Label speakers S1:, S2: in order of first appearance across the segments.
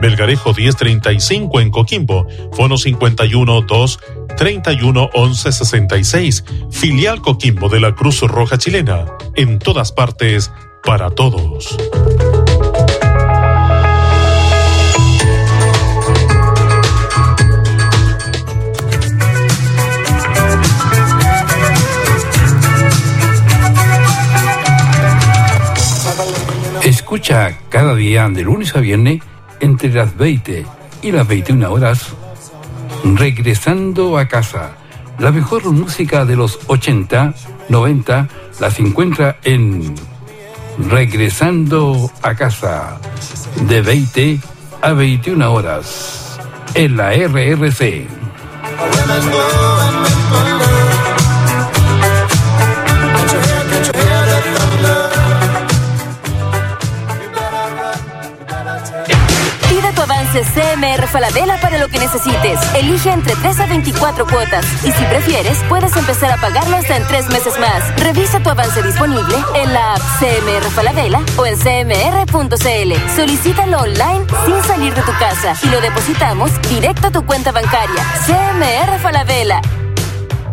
S1: Belgarejo 1035 en Coquimbo, Fono 51 2 31 11 66, filial Coquimbo de la Cruz Roja Chilena, en todas partes, para todos.
S2: Escucha cada día de lunes a viernes entre las 20 y las 21 horas Regresando a casa. La mejor música de los 80, 90 las encuentra en Regresando a casa de 20 a 21 horas en la RRC.
S3: CMR Falabella para lo que necesites. Elige entre 3 a 24 cuotas y si prefieres, puedes empezar a pagarlo hasta en 3 meses más. Revisa tu avance disponible en la app CMR Falabella o en cmr.cl. Solicítalo online sin salir de tu casa y lo depositamos directo a tu cuenta bancaria. CMR Falabella.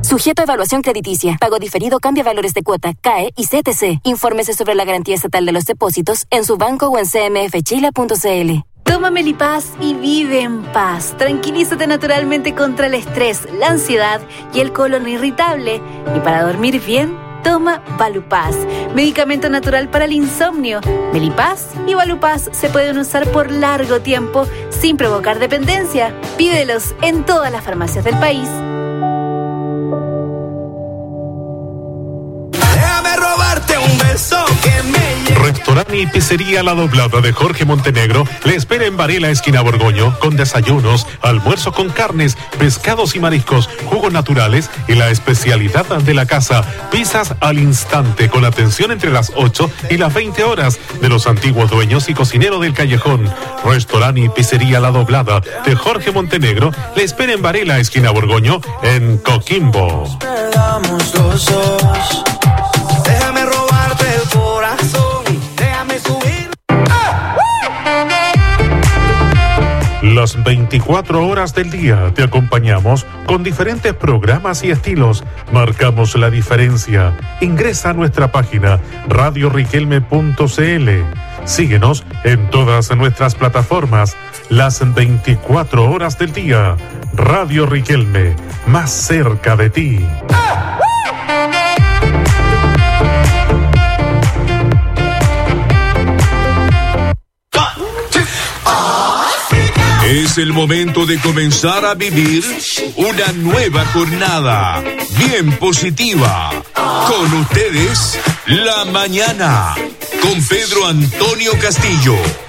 S3: Sujeto a evaluación crediticia. Pago diferido cambia valores de cuota, CAE y CTC. Infórmese sobre la garantía estatal de los depósitos en su banco o en cmfchila.cl.
S4: Toma Melipaz y vive en paz. Tranquilízate naturalmente contra el estrés, la ansiedad y el colon irritable. Y para dormir bien, toma Valupaz, medicamento natural para el insomnio. Melipaz y Valupaz se pueden usar por largo tiempo sin provocar dependencia. Pídelos en todas las farmacias del país.
S1: Restaurante y Pizzería La Doblada de Jorge Montenegro le espera en Varela, esquina Borgoño, con desayunos, almuerzo con carnes, pescados y mariscos, jugos naturales y la especialidad de la casa, pizzas al instante con atención entre las 8 y las 20 horas de los antiguos dueños y cocineros del callejón. Restaurante y Pizzería La Doblada de Jorge Montenegro le espera en Varela, esquina Borgoño, en Coquimbo. Las 24 horas del día te acompañamos con diferentes programas y estilos. Marcamos la diferencia. Ingresa a nuestra página radioriquelme.cl. Síguenos en todas nuestras plataformas. Las 24 horas del día. Radio Riquelme, más cerca de ti.
S5: Es el momento de comenzar a vivir una nueva jornada bien positiva. Con ustedes, la mañana, con Pedro Antonio Castillo.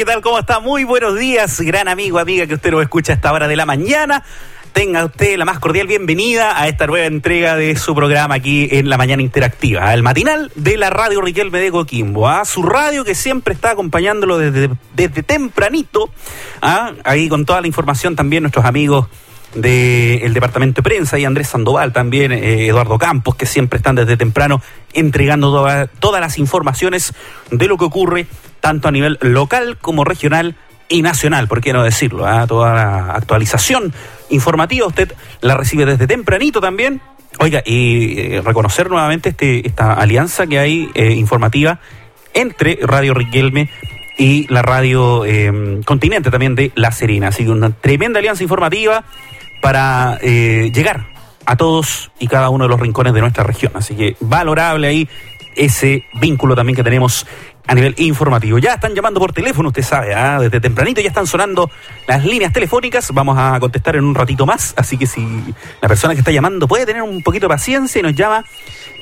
S6: ¿Qué tal? ¿Cómo está? Muy buenos días, gran amigo, amiga que usted nos escucha a esta hora de la mañana. Tenga usted la más cordial bienvenida a esta nueva entrega de su programa aquí en la mañana interactiva, el matinal de la radio Riquelme de Coquimbo, a su radio que siempre está acompañándolo desde, desde tempranito, ¿ah? ahí con toda la información también nuestros amigos del departamento de prensa y Andrés Sandoval también, eh, Eduardo Campos, que siempre están desde temprano entregando toda- todas las informaciones de lo que ocurre tanto a nivel local como regional y nacional, por qué no decirlo, ah? toda la actualización informativa usted la recibe desde tempranito también. Oiga, y eh, reconocer nuevamente este, esta alianza que hay eh, informativa entre Radio Riquelme y la radio eh, Continente también de La Serena. Así que una tremenda alianza informativa para eh, llegar a todos y cada uno de los rincones de nuestra región. Así que valorable ahí ese vínculo también que tenemos a nivel informativo. Ya están llamando por teléfono, usted sabe, ¿ah? desde tempranito ya están sonando las líneas telefónicas. Vamos a contestar en un ratito más, así que si la persona que está llamando puede tener un poquito de paciencia y nos llama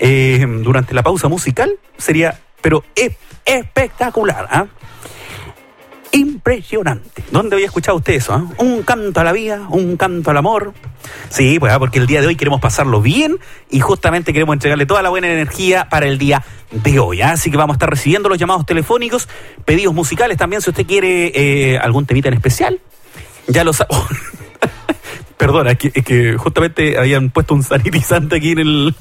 S6: eh, durante la pausa musical, sería, pero es espectacular. ¿ah? Impresionante. ¿Dónde había escuchado usted eso? ah? Un canto a la vida, un canto al amor. Sí, pues ah, porque el día de hoy queremos pasarlo bien y justamente queremos entregarle toda la buena energía para el día de hoy. ah. Así que vamos a estar recibiendo los llamados telefónicos, pedidos musicales también si usted quiere eh, algún temita en especial. Ya lo sabe. Perdona, es que, es que justamente habían puesto un sanitizante aquí en el,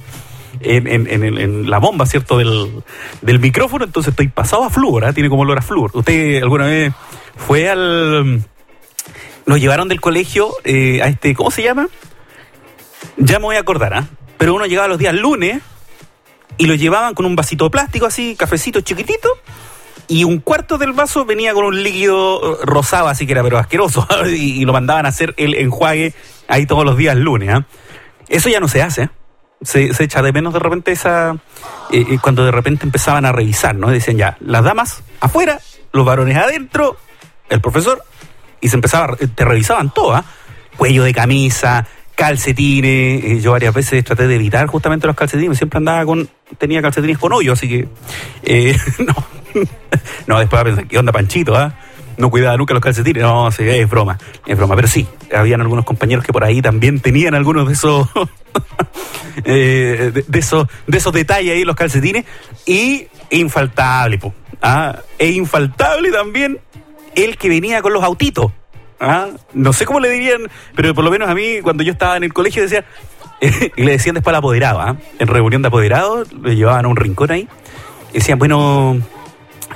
S6: en, en- en en la bomba, ¿cierto? Del, del micrófono, entonces estoy pasado a flúor, ¿ah? tiene como olor a flúor. ¿Usted alguna vez fue al... Nos llevaron del colegio eh, a este, ¿cómo se llama? Ya me voy a acordar, ¿ah? Pero uno llegaba los días lunes y lo llevaban con un vasito de plástico así, cafecito chiquitito, y un cuarto del vaso venía con un líquido eh, rosado, así que era pero asqueroso, y, lo mandaban a hacer el enjuague ahí todos los días lunes. ¿ah? Eso ya no se hace. ¿Eh? Se, echa de menos de repente esa. eh, eh, cuando de repente empezaban a revisar, ¿no? Decían ya, las damas afuera, los varones adentro, el profesor, y se empezaba, a- te revisaban todo, ¿ah? Cuello de camisa, calcetines. eh, yo varias veces traté de evitar justamente los calcetines, siempre andaba con. tenía calcetines con hoyo, así que. eh, no. no, después pensé, ¿qué onda, Panchito, ah? No cuidaba nunca los calcetines. No, es broma, es broma. Pero sí, habían algunos compañeros que por ahí también tenían algunos de esos. eh, de, esos, de esos detalles ahí los calcetines. Y infaltable, po, ¿ah? E infaltable también el que venía con los autitos. ¿ah? No sé cómo le dirían, pero por lo menos a mí, cuando yo estaba en el colegio, decía. y le decían después al apoderado, ¿ah? En reunión de apoderados, le llevaban a un rincón ahí. Y decían, bueno,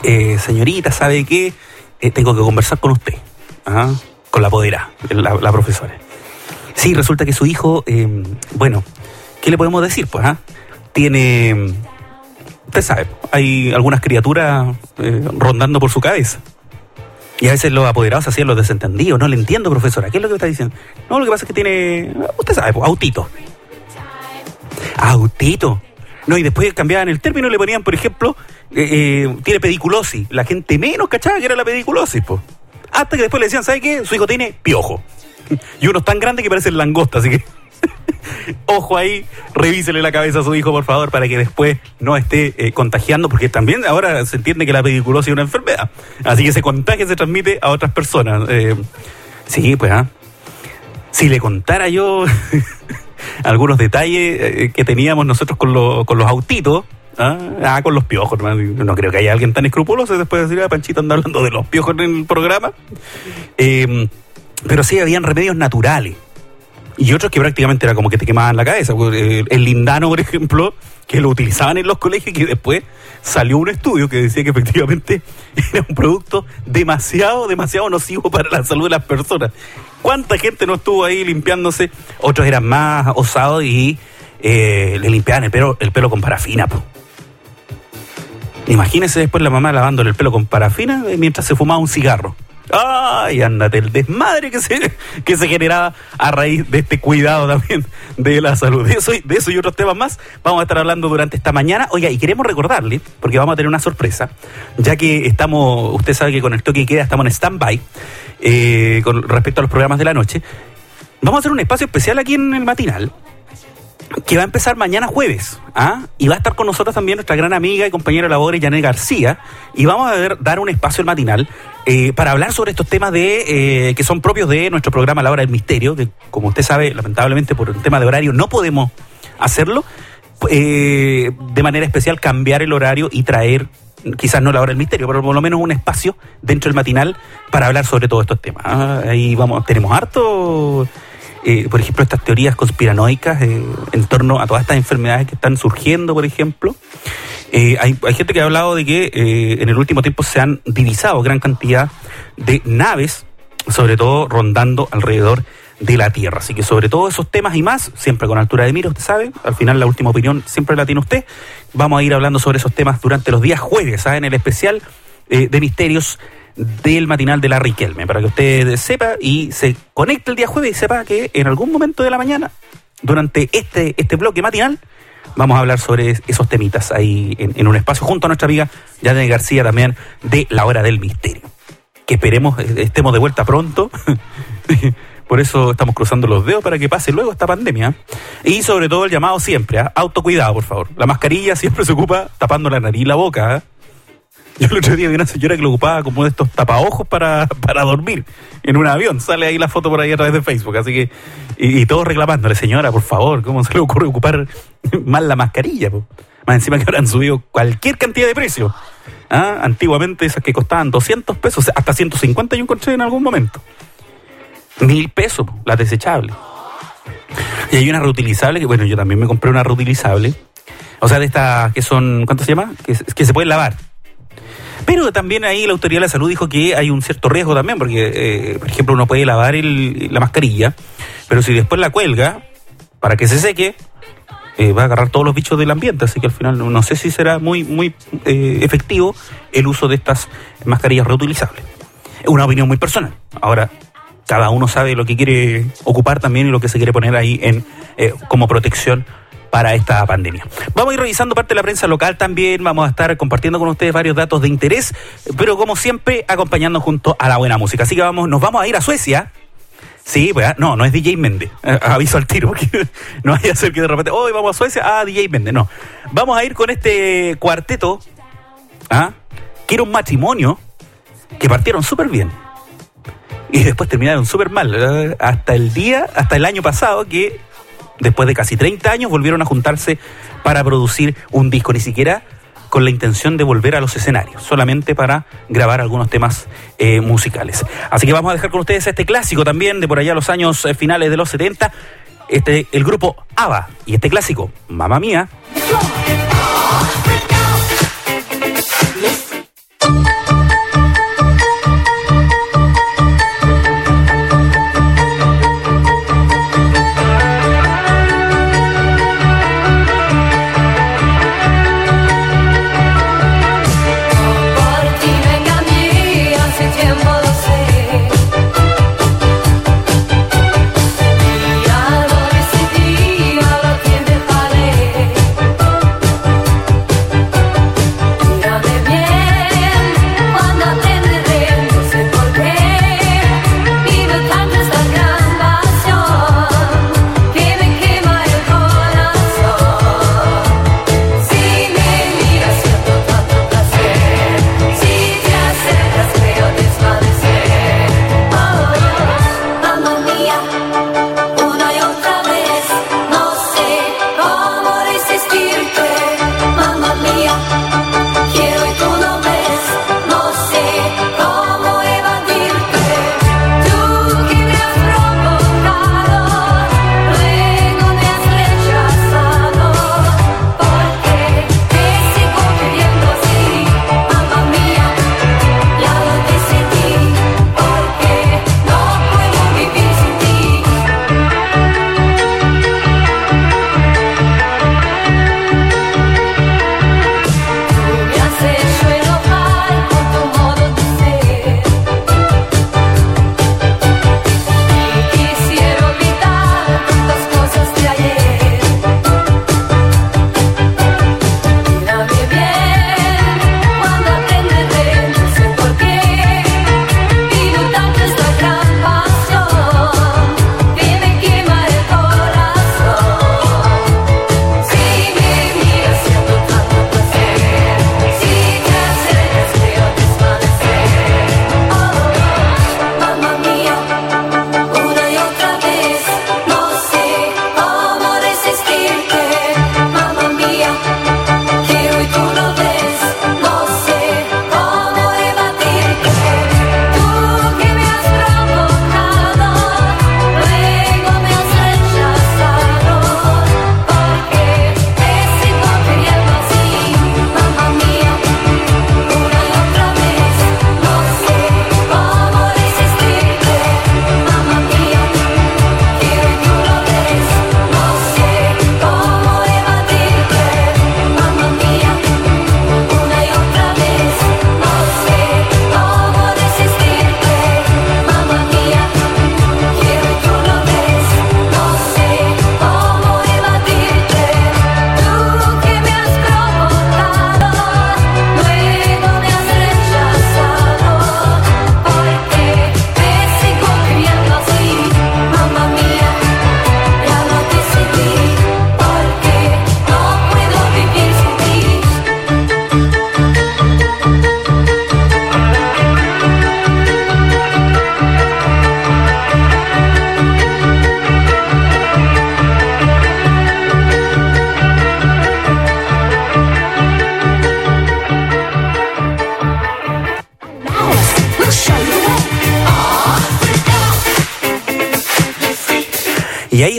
S6: eh, señorita, ¿sabe qué? Eh, tengo que conversar con usted. ¿ah? Con la apoderada, la, profesora. Sí, resulta que su hijo, eh, bueno, ¿qué le podemos decir? Pues, ah? Tiene. Usted sabe, hay algunas criaturas eh, rondando por su cabeza. Y a veces los apoderados hacían los desentendidos. No le entiendo, profesora. ¿Qué es lo que está diciendo? No, lo que pasa es que tiene. Usted sabe, pues, autito. Autito. No, y después cambiaban el término y le ponían, por ejemplo, eh, eh, tiene pediculosis. La gente menos cachaba que era la pediculosis, pues. Hasta que después le decían, ¿sabe qué? Su hijo tiene piojo. Y uno es tan grande que parece langosta, así que. Ojo ahí, revísele la cabeza a su hijo, por favor, para que después no esté eh, contagiando, porque también ahora se entiende que la pediculosis es una enfermedad. Así que se contagia, se transmite a otras personas. Eh, sí, pues, ¿ah? Si le contara yo algunos detalles que teníamos nosotros con, lo- con los autitos, ¿ah? Ah, con los piojos, no creo que haya alguien tan escrupuloso después de decir, ah, Panchito anda hablando de los piojos en el programa. Eh, pero sí, habían remedios naturales. Y otros que prácticamente era como que te quemaban la cabeza. El, el lindano, por ejemplo, que lo utilizaban en los colegios y que después salió un estudio que decía que efectivamente era un producto demasiado, demasiado nocivo para la salud de las personas. ¿Cuánta gente no estuvo ahí limpiándose? Otros eran más osados y eh, le limpiaban el pelo, el pelo con parafina. po. Imagínese después la mamá lavándole el pelo con parafina eh, mientras se fumaba un cigarro. Ay, ándate, el desmadre que se, que se generaba a raíz de este cuidado también de la salud. De eso, y- otros temas más vamos a estar hablando durante esta mañana. Oiga, y queremos recordarle, porque vamos a tener una sorpresa, ya que estamos, usted sabe que con el toque y queda estamos en stand-by eh, con respecto a los programas de la noche. Vamos a hacer un espacio especial aquí en el matinal que va a empezar mañana jueves. ¿ah? Y va a estar con nosotros también nuestra gran amiga y compañera de Janet García. Y vamos a dar un espacio al matinal eh, para hablar sobre estos temas de eh, que son propios de nuestro programa La Hora del Misterio, que como usted sabe, lamentablemente por un tema de horario no podemos hacerlo. Eh, de manera especial cambiar el horario y traer quizás no la hora del misterio, pero por lo menos un espacio dentro del matinal para hablar sobre todos estos temas. Ah, ahí vamos, tenemos harto eh, por ejemplo, estas teorías conspiranoicas eh, en torno a todas estas enfermedades que están surgiendo, por ejemplo. Eh, hay, gente que ha hablado de que en el último tiempo se han divisado gran cantidad de naves, sobre todo rondando alrededor de la Tierra. Así que sobre todos esos temas y más, siempre con altura de mira, usted sabe, al final la última opinión siempre la tiene usted. Vamos a ir hablando sobre esos temas durante los días jueves, ¿sabe? en el especial de misterios del matinal de la Riquelme, para que usted sepa y se conecte el día jueves y sepa que en algún momento de la mañana, durante este, este bloque matinal, vamos a hablar sobre esos temitas ahí en, un espacio junto a nuestra amiga Yane García también de La Hora del Misterio. Que esperemos eh, estemos de vuelta pronto. Por eso estamos cruzando los dedos para que pase luego esta pandemia. Y sobre todo el llamado siempre, ¿ah? autocuidado, por favor. La mascarilla siempre se ocupa tapando la nariz y la boca. ¿ah? Yo el otro día vi una señora que lo ocupaba como de estos tapaojos para, para dormir en un avión. Sale ahí la foto por ahí a través de Facebook. Así que, y, todos reclamándole, señora, por favor, ¿cómo se le ocurre ocupar mal la mascarilla? Más encima que habrán subido cualquier cantidad de precio. ¿Ah? Antiguamente esas que costaban 200 pesos, hasta 150 yo encontré en algún momento. Mil pesos, las desechables. Y hay una reutilizable, que bueno, yo también me compré una reutilizable. O sea, de estas que son, ¿cuánto se llama? Que se pueden lavar. Pero también ahí la Autoridad de la Salud dijo que hay un cierto riesgo también, porque, eh, por ejemplo, uno puede lavar la mascarilla, pero si después la cuelga para que se seque, eh, va a agarrar todos los bichos del ambiente, así que al final no sé si será muy, muy eh, efectivo el uso de estas mascarillas reutilizables. Es una opinión muy personal. Ahora, cada uno sabe lo que quiere ocupar también y lo que se quiere poner ahí en como protección para esta pandemia. Vamos a ir revisando parte de la prensa local también, vamos a estar compartiendo con ustedes varios datos de interés, pero como siempre acompañando junto a la buena música. Así que vamos, nos vamos a ir a Suecia. Sí, pues, ah, no, no es DJ Méndez. Eh, aviso al tiro, porque no vaya a ser que de repente, hoy vamos a Suecia, ah, DJ Méndez. No. Vamos a ir con este cuarteto, ¿ah? que era un matrimonio que partieron súper bien. Y después terminaron súper mal. ¿eh? Hasta el día, hasta el año pasado, que después de casi 30 años, volvieron a juntarse para producir un disco, ni siquiera con la intención de volver a los escenarios, solamente para grabar algunos temas eh, musicales. Así que vamos a dejar con ustedes este clásico también de por allá los años eh, finales de los 70, este, el grupo ABBA, y este clásico, Mamma Mía.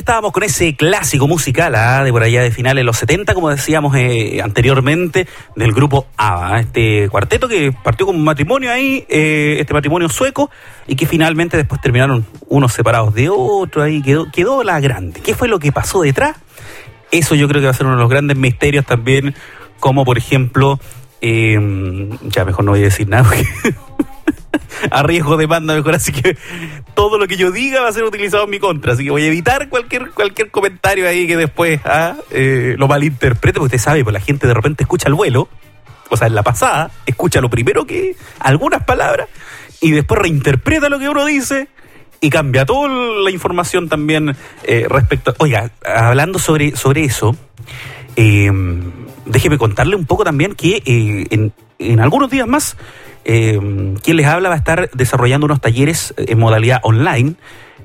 S6: Estábamos con ese clásico musical ¿ah? de por allá de finales de los 70, como decíamos eh, anteriormente, del grupo ABBA. ¿ah? Este cuarteto que partió como un matrimonio ahí, eh, este matrimonio sueco, y que finalmente después terminaron unos separados de otros, ahí quedó, quedó la grande. ¿Qué fue lo que pasó detrás? Eso yo creo que va a ser uno de los grandes misterios también, como por ejemplo, eh, ya mejor no voy a decir nada. porque a riesgo de banda mejor, así que lo que yo diga va a ser utilizado en mi contra, así que voy a evitar cualquier cualquier comentario ahí que después ah, eh, lo malinterprete, porque usted sabe, pues la gente de repente escucha el vuelo, o sea, en la pasada, escucha lo primero que, algunas palabras, y después reinterpreta lo que uno dice y cambia toda la información también eh, respecto. Oiga, hablando sobre, sobre eso, eh, déjeme contarle un poco también que eh, en, en algunos días más eh, quien les habla va a estar desarrollando unos talleres en modalidad online.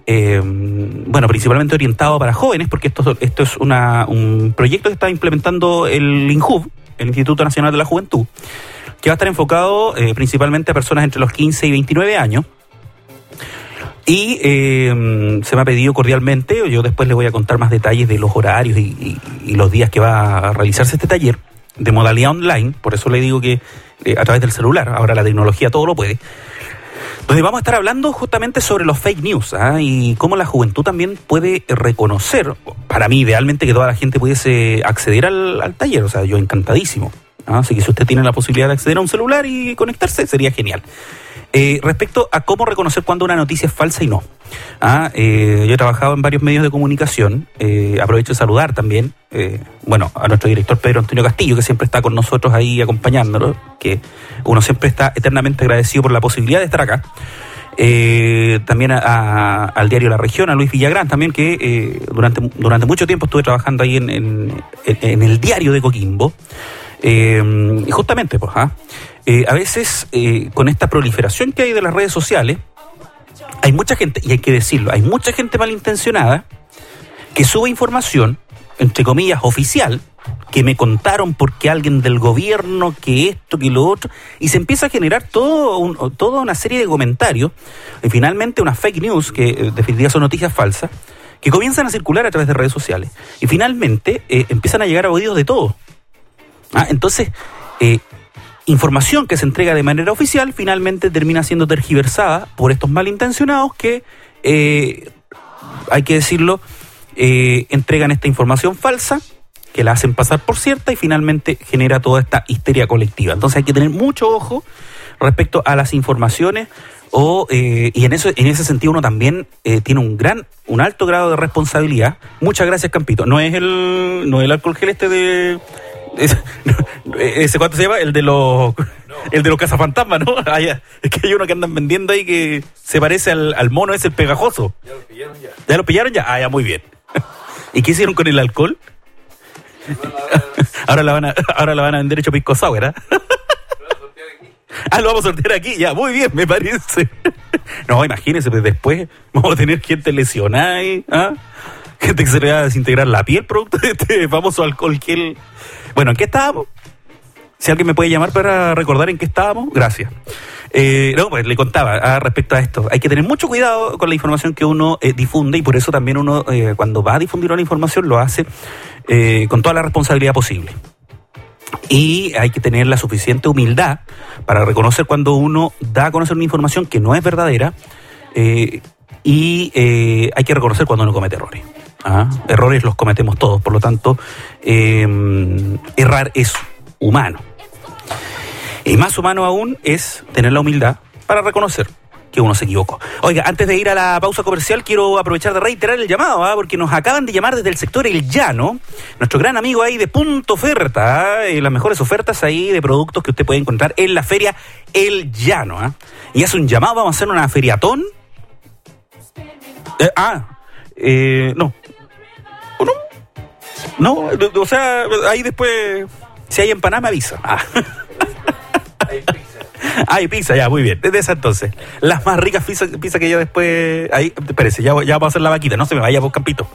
S6: eh, bueno, principalmente orientado para jóvenes, porque esto, es una, un proyecto que está implementando el INJUV, el Instituto Nacional de la Juventud, que va a estar enfocado eh, principalmente a personas entre los 15 y 29 años. Y eh, se me ha pedido cordialmente, yo después les voy a contar más detalles de los horarios y los días que va a realizarse este taller de modalidad online, por eso le digo que eh, a través del celular, ahora la tecnología todo lo puede, donde vamos a estar hablando justamente sobre los fake news ¿ah? y cómo la juventud también puede reconocer, para mí idealmente que toda la gente pudiese acceder al, al taller, o sea, yo encantadísimo. ¿ah? Así que si usted tiene la posibilidad de acceder a un celular y conectarse, sería genial. Eh, respecto a cómo reconocer cuando una noticia es falsa y no. Ah, eh, yo he trabajado en varios medios de comunicación. eh, aprovecho de saludar también, eh, bueno, a nuestro director Pedro Antonio Castillo, que siempre está con nosotros ahí acompañándonos, que uno siempre está eternamente agradecido por la posibilidad de estar acá. Eh, también a- al diario La Región, a Luis Villagrán también, que eh, durante, durante mucho tiempo estuve trabajando ahí en, en- el diario de Coquimbo. Eh, justamente, pues, ¿ah? Eh, a veces eh, con esta proliferación que hay de las redes sociales, hay mucha gente, y hay que decirlo, hay mucha gente malintencionada que sube información, entre comillas, oficial, que me contaron porque alguien del gobierno, que esto, que lo otro, y se empieza a generar todo toda una serie de comentarios, y finalmente unas fake news, que eh, definitivamente son noticias falsas, que comienzan a circular a través de redes sociales, y finalmente empiezan a llegar a oídos de todos. Ah, entonces, información que se entrega de manera oficial finalmente termina siendo tergiversada por estos malintencionados que, eh, hay que decirlo, eh, entregan esta información falsa, que la hacen pasar por cierta y finalmente genera toda esta histeria colectiva. Entonces hay que tener mucho ojo respecto a las informaciones o, eh, y en eso en ese sentido uno también eh, tiene un gran un alto grado de responsabilidad muchas gracias Campito no es el no es el alcohol gel este de ese, cuánto se llama el de los el de los cazafantasmas no ya. es que hay uno que andan vendiendo ahí que se parece al, al mono ese el pegajoso ya lo pillaron ya ya lo pillaron ya ah ya muy bien y qué hicieron con el alcohol ahora la van a ahora la van a vender hecho pisco sour ¿ah? Ah, lo vamos a sortear aquí, ya, muy bien, me parece. No, imagínense, pues después vamos a tener gente lesionada ¿ah? Gente que se le va a desintegrar la piel producto de este famoso alcohol gel. Bueno, ¿en qué estábamos? Si alguien me puede llamar para recordar en qué estábamos, gracias. Eh, no, pues le contaba ah, respecto a esto. Hay que tener mucho cuidado con la información que uno eh, difunde y por eso también uno, eh, cuando va a difundir una información, lo hace eh, con toda la responsabilidad posible. Y hay que tener la suficiente humildad para reconocer cuando uno da a conocer una información que no es verdadera y hay que reconocer cuando uno comete errores. ¿Ah? Errores los cometemos todos, por lo tanto, eh, errar es humano. Y más humano aún es tener la humildad para reconocer que uno se equivocó. Oiga, antes de ir a la pausa comercial, quiero aprovechar de reiterar el llamado, ¿ah? porque nos acaban de llamar desde el sector El Llano, nuestro gran amigo ahí de Punto Oferta, ¿ah? las mejores ofertas ahí de productos que usted puede encontrar en la feria El Llano. Y hace un llamado, vamos a hacer una feriatón. Eh, ah, eh, no. ¿O no? No, o sea, ahí después, si hay empanada me avisa. Ah. Hay pizza, ya, muy bien. Desde esa entonces. Las más ricas pizzas pizza que yo después. Ahí, espérese, ya, ya vamos a hacer la vaquita. No se me vaya por Campito.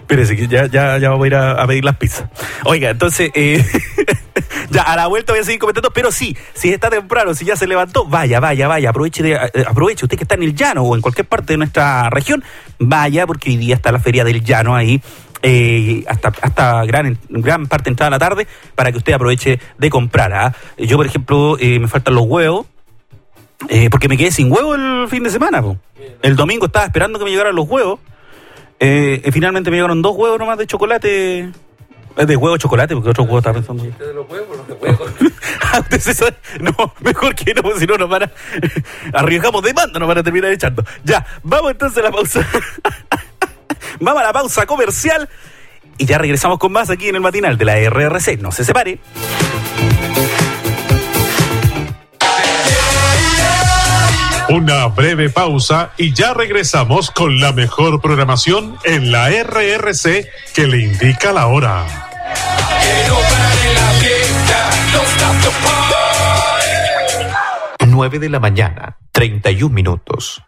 S6: Espérese, que ya, ya, ya vamos a ir a, a pedir las pizzas. Oiga, entonces, eh, ya, a la vuelta voy a seguir comentando, pero sí, si está temprano, si ya se levantó, vaya, vaya, vaya, aproveche, de, eh, aproveche usted que está en el llano o en cualquier parte de nuestra región, vaya, porque hoy día está la feria del llano ahí. eh, hasta hasta gran, gran parte entrada de la tarde para que usted aproveche de comprar. ¿ah? Yo, por ejemplo, eh, me faltan los huevos, eh, porque me quedé sin huevo el fin de semana. El domingo estaba esperando que me llegaran los huevos. Finalmente me llegaron dos huevos nomás de chocolate. De huevo de chocolate, porque otro huevo estaba pensando.
S2: De los huevos, los huevos.
S6: Ah. No, mejor que no, porque si no nos van a. Arriesgamos demanda, nos van a terminar echando. Ya, vamos entonces a la pausa. vamos a la pausa comercial. Y ya regresamos con más aquí en el matinal de la RRC. No se separe.
S1: Una breve pausa y ya regresamos con la mejor programación en la RRC que le indica la hora.
S7: 9 de la mañana, 31 minutos.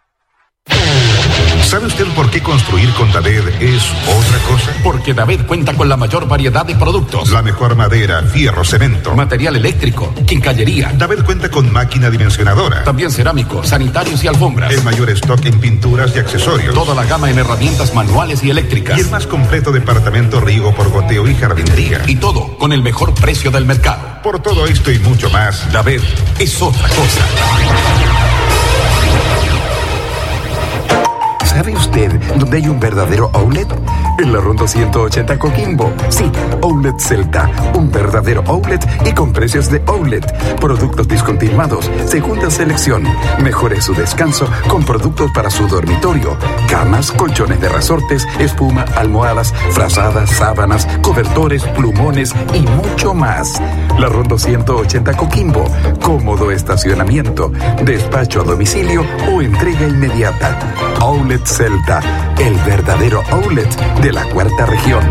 S8: ¿Sabe usted por qué construir con Daved es otra cosa?
S9: Porque David cuenta con la mayor variedad de productos.
S8: La mejor madera, fierro, cemento.
S9: Material eléctrico, quincallería.
S8: David cuenta con máquina dimensionadora.
S9: También cerámico, sanitarios y alfombras.
S8: El mayor stock en pinturas y accesorios.
S9: Toda la gama en herramientas manuales y eléctricas.
S8: Y el más completo departamento riego por goteo y jardinería.
S9: Y todo con el mejor precio del mercado.
S8: Por todo esto y mucho más,
S9: David es otra cosa.
S10: ¿Sabe usted dónde hay un verdadero outlet? En la Ronda 180 Coquimbo. Sí, Outlet Celta. Un verdadero outlet y con precios de outlet. Productos discontinuados, segunda selección. Mejore su descanso con productos para su dormitorio. Camas, colchones de resortes, espuma, almohadas, frazadas, sábanas, cobertores, plumones y mucho más. La Ronda 180 Coquimbo. Cómodo estacionamiento, despacho a domicilio o entrega inmediata. Outlet Celta, el verdadero outlet de la cuarta región.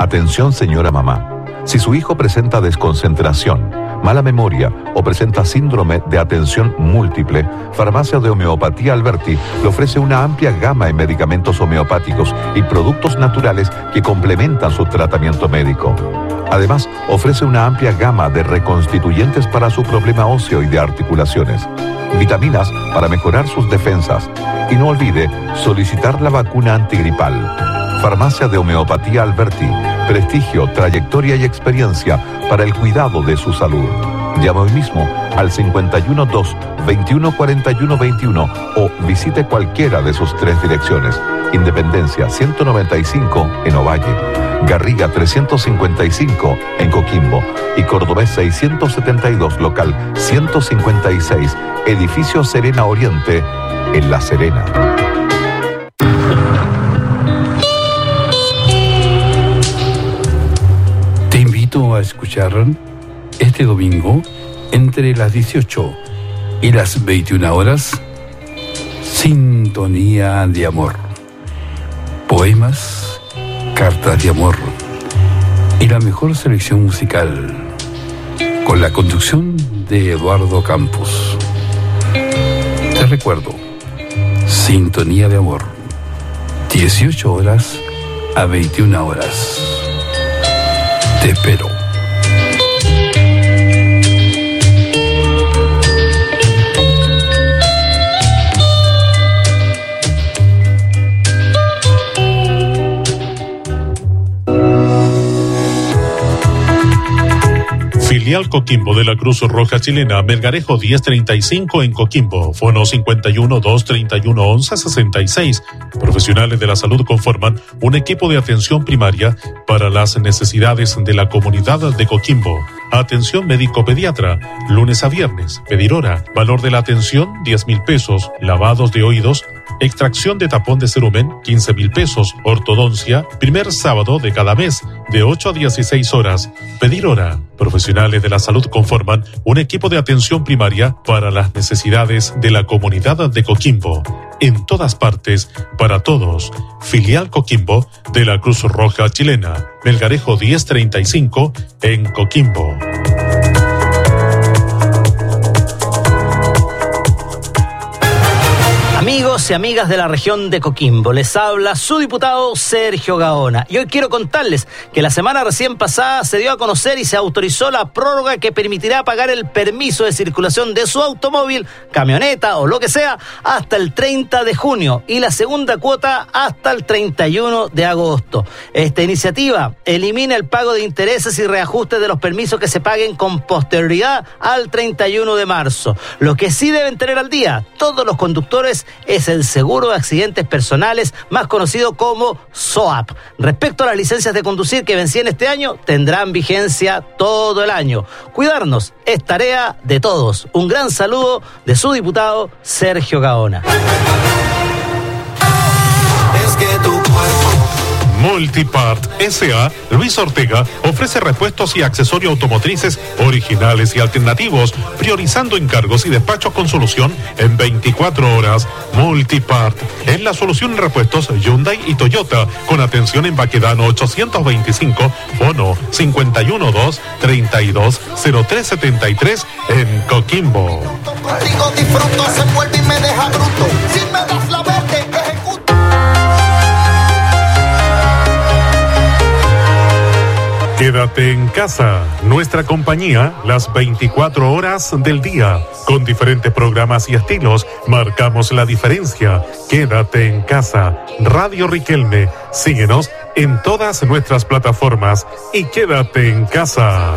S11: Atención señora mamá. Si su hijo presenta desconcentración, mala memoria o presenta síndrome de atención múltiple, Farmacia de Homeopatía Alberti le ofrece una amplia gama en medicamentos homeopáticos y productos naturales que complementan su tratamiento médico. Además, ofrece una amplia gama de reconstituyentes para su problema óseo y de articulaciones, vitaminas para mejorar sus defensas y no olvide solicitar la vacuna antigripal. Farmacia de Homeopatía Alberti. Prestigio, trayectoria y experiencia para el cuidado de su salud. Llama hoy mismo al 512 2141 21 o visite cualquiera de sus tres direcciones. Independencia 195 en Ovalle, Garriga 355 en Coquimbo y Cordobés 672 local 156, edificio Serena Oriente en La Serena.
S2: Invito a escuchar este domingo entre las 18 y las 21 horas Sintonía de Amor. Poemas, cartas de amor y la mejor selección musical con la conducción de Eduardo Campos. Te recuerdo, Sintonía de Amor, 18 horas a 21 horas. Te espero.
S1: Filial Coquimbo de la Cruz Roja Chilena, Melgarejo 1035 en Coquimbo, Fono 51 231 11 66. Profesionales de la salud conforman un equipo de atención primaria para las necesidades de la comunidad de Coquimbo. Atención médico-pediatra, lunes a viernes, pedir hora, valor de la atención 10 mil pesos, lavados de oídos, extracción de tapón de cerumen 15 mil pesos, ortodoncia, primer sábado de cada mes, de 8 a 16 horas, pedir hora. Profesionales de la salud conforman un equipo de atención primaria para las necesidades de la comunidad de Coquimbo. En todas partes, para todos. Filial Coquimbo de la Cruz Roja Chilena. Melgarejo 1035 en Coquimbo.
S12: Y amigas de la región de Coquimbo. Les habla su diputado Sergio Gaona. Y hoy quiero contarles que la semana recién pasada se dio a conocer y se autorizó la prórroga que permitirá pagar el permiso de circulación de su automóvil, camioneta o lo que sea hasta el 30 de junio y la segunda cuota hasta el 31 de agosto. Esta iniciativa elimina el pago de intereses y reajustes de los permisos que se paguen con posterioridad al 31 de marzo. Lo que sí deben tener al día todos los conductores es el seguro de accidentes personales, más conocido como SOAP. Respecto a las licencias de conducir que vencían este año, tendrán vigencia todo el año. Cuidarnos es tarea de todos. Un gran saludo de su diputado Sergio Gaona.
S1: Multipart SA Luis Ortega ofrece repuestos y accesorios automotrices originales y alternativos, priorizando encargos y despachos con solución en 24 horas. Multipart es la solución en repuestos Hyundai y Toyota, con atención en Baquedano 825, Fono 512 320373 en Coquimbo. Quédate en casa, nuestra compañía, las 24 horas del día. Con diferentes programas y estilos, marcamos la diferencia. Quédate en casa. Radio Riquelme, síguenos en todas nuestras plataformas y quédate en casa.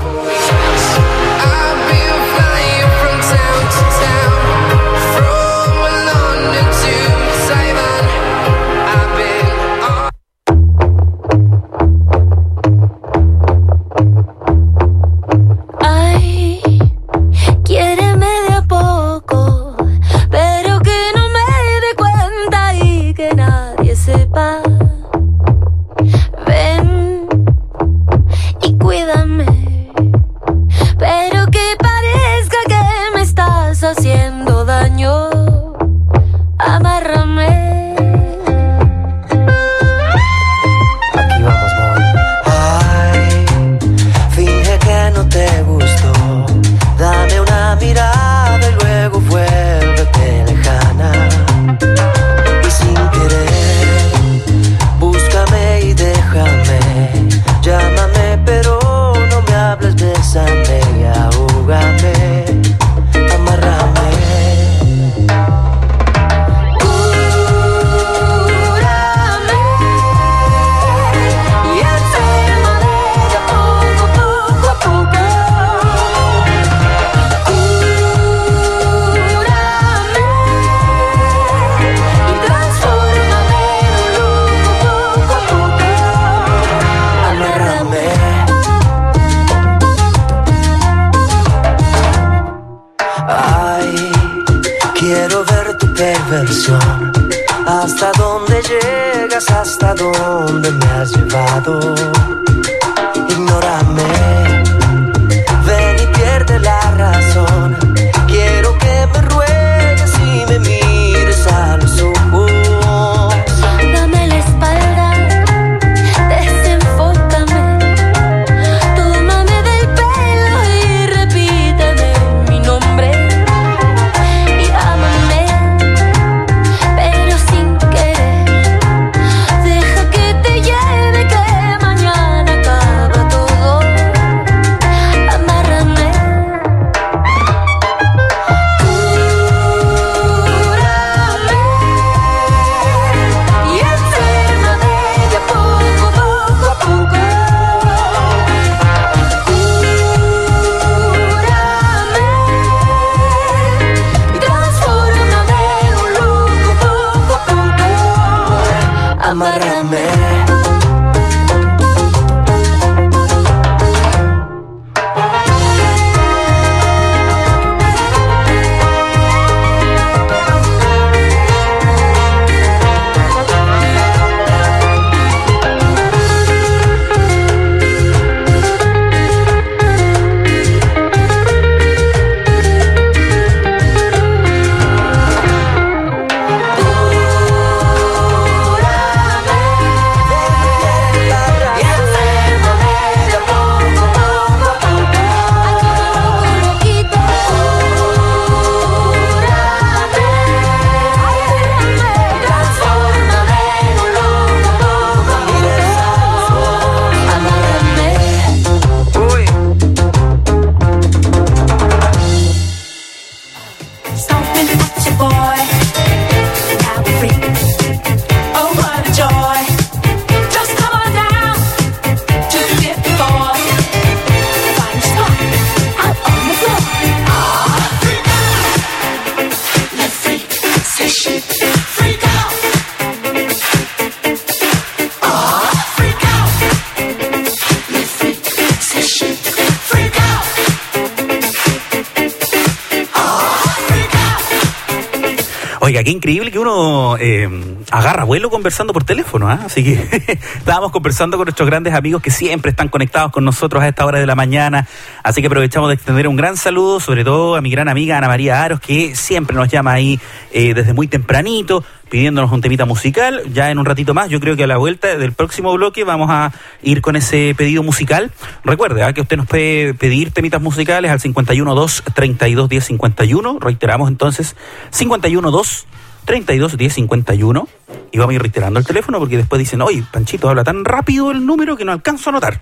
S6: Vuelo conversando por teléfono, ¿ah? Así que estábamos conversando con nuestros grandes amigos que siempre están conectados con nosotros a esta hora de la mañana. Así que aprovechamos de extender un gran saludo, sobre todo a mi gran amiga Ana María Aros, que siempre nos llama ahí eh, desde muy tempranito pidiéndonos un temita musical. Ya en un ratito más, yo creo que a la vuelta del próximo bloque vamos a ir con ese pedido musical. Recuerde ¿ah? que usted nos puede pedir temitas musicales al 512 32 10 51. Reiteramos entonces 512 32 10 51 y vamos a ir reiterando el teléfono porque después dicen, oye, Panchito habla tan rápido el número que no alcanzo a notar.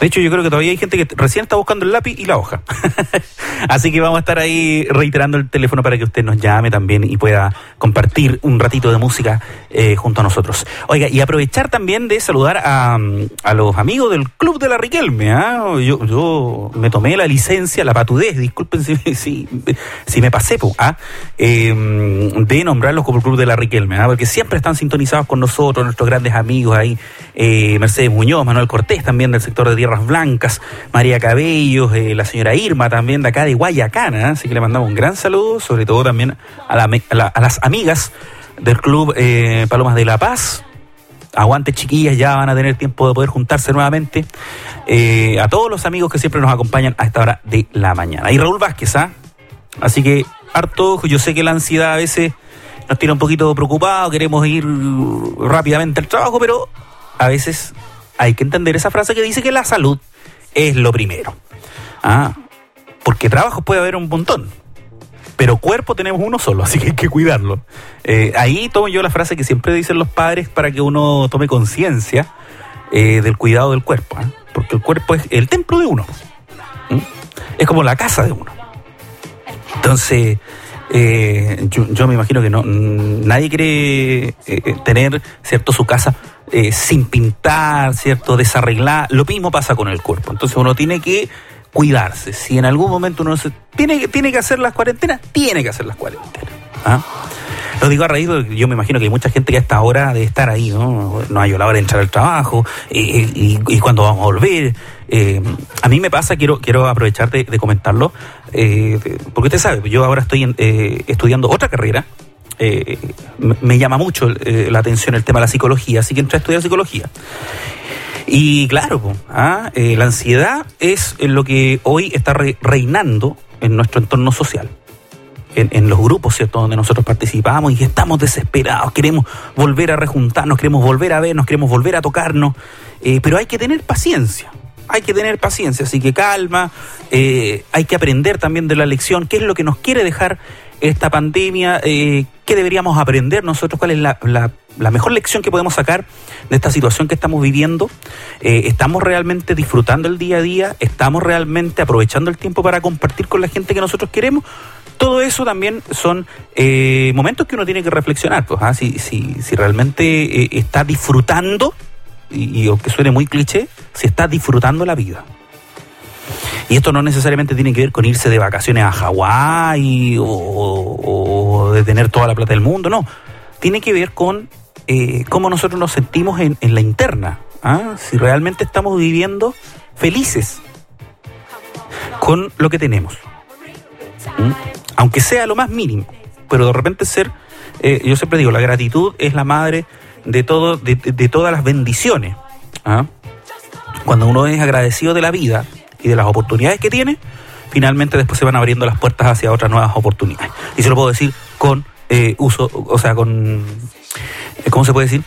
S6: De hecho, yo creo que todavía hay gente que recién está buscando el lápiz y la hoja. Así que vamos a estar ahí reiterando el teléfono para que usted nos llame también y pueda compartir un ratito de música eh, junto a nosotros. Oiga, y aprovechar también de saludar a, a los amigos del Club de la Riquelme. ¿ah? Yo, yo me tomé la licencia, la patudez, disculpen si, si, si me pasé, ¿ah? eh, de nombrarlos como el Club de la Riquelme, ¿ah? porque siempre están sintonizados con nosotros, nuestros grandes amigos ahí, eh, Mercedes Muñoz, Manuel Cortés también del sector de Tierras Blancas, María Cabellos, eh, la señora Irma también de acá de Guayacana, así que le mandamos un gran saludo, sobre todo también a, la, a, la, a las amigas del Club eh, Palomas de la Paz. Aguante chiquillas, ya van a tener tiempo de poder juntarse nuevamente. Eh, a todos los amigos que siempre nos acompañan a esta hora de la mañana. Y Raúl Vázquez, ¿ah? Así que harto, yo sé que la ansiedad a veces nos tiene un poquito preocupados, queremos ir rápidamente al trabajo, pero a veces hay que entender esa frase que dice que la salud es lo primero. Ah, porque trabajos puede haber un montón, pero cuerpo tenemos uno solo, así que hay que cuidarlo. Eh, ahí tomo yo la frase que siempre dicen los padres para que uno tome conciencia eh, del cuidado del cuerpo, ¿eh? porque el cuerpo es el templo de uno, es como la casa de uno. Entonces, yo, yo, me imagino que no nadie quiere tener cierto su casa eh, sin pintar, cierto desarreglar. Lo mismo pasa con el cuerpo. Entonces uno tiene que cuidarse. Si en algún momento uno se tiene, tiene que hacer las cuarentenas, tiene que hacer las cuarentenas. ¿ah? Lo digo a raíz de yo me imagino que hay mucha gente que a esta hora de estar ahí, ¿no? No hay la hora de entrar al trabajo, y, y, y cuando vamos a volver. Eh, a mí me pasa, quiero, quiero aprovechar de, de comentarlo, eh, porque usted sabe, yo ahora estoy eh, estudiando otra carrera. Eh, me llama mucho eh, la atención el tema de la psicología, así que entré a estudiar psicología. Y claro, ¿ah? la ansiedad es lo que hoy está re reinando en nuestro entorno social en, los grupos, ¿cierto?, donde nosotros participamos y estamos desesperados, queremos volver a rejuntarnos, queremos volver a vernos, queremos volver a tocarnos, eh, pero hay que tener paciencia. Hay que tener paciencia, así que calma, eh, hay que aprender también de la lección, qué es lo que nos quiere dejar esta pandemia, eh, qué deberíamos aprender nosotros, cuál es la, mejor lección que podemos sacar de esta situación que estamos viviendo. Eh, ¿Estamos realmente disfrutando el día a día? ¿Estamos realmente aprovechando el tiempo para compartir con la gente que nosotros queremos? todo eso también son eh, momentos que uno tiene que reflexionar, pues, ¿ah? si, realmente eh, está disfrutando, y, y, aunque suene muy cliché, si está disfrutando la vida. Y esto no necesariamente tiene que ver con irse de vacaciones a Hawái o, de tener toda la plata del mundo, no. Tiene que ver con eh, cómo nosotros nos sentimos en, la interna. ¿ah? Si realmente estamos viviendo felices con lo que tenemos. Aunque sea lo más mínimo, pero de repente ser, eh, yo siempre digo, la gratitud es la madre de, todo, de, de todas las bendiciones. ¿ah? Cuando uno es agradecido de la vida y de las oportunidades que tiene, finalmente después se van abriendo las puertas hacia otras nuevas oportunidades. Y se lo puedo decir con eh, uso, o sea, con, ¿cómo se puede decir?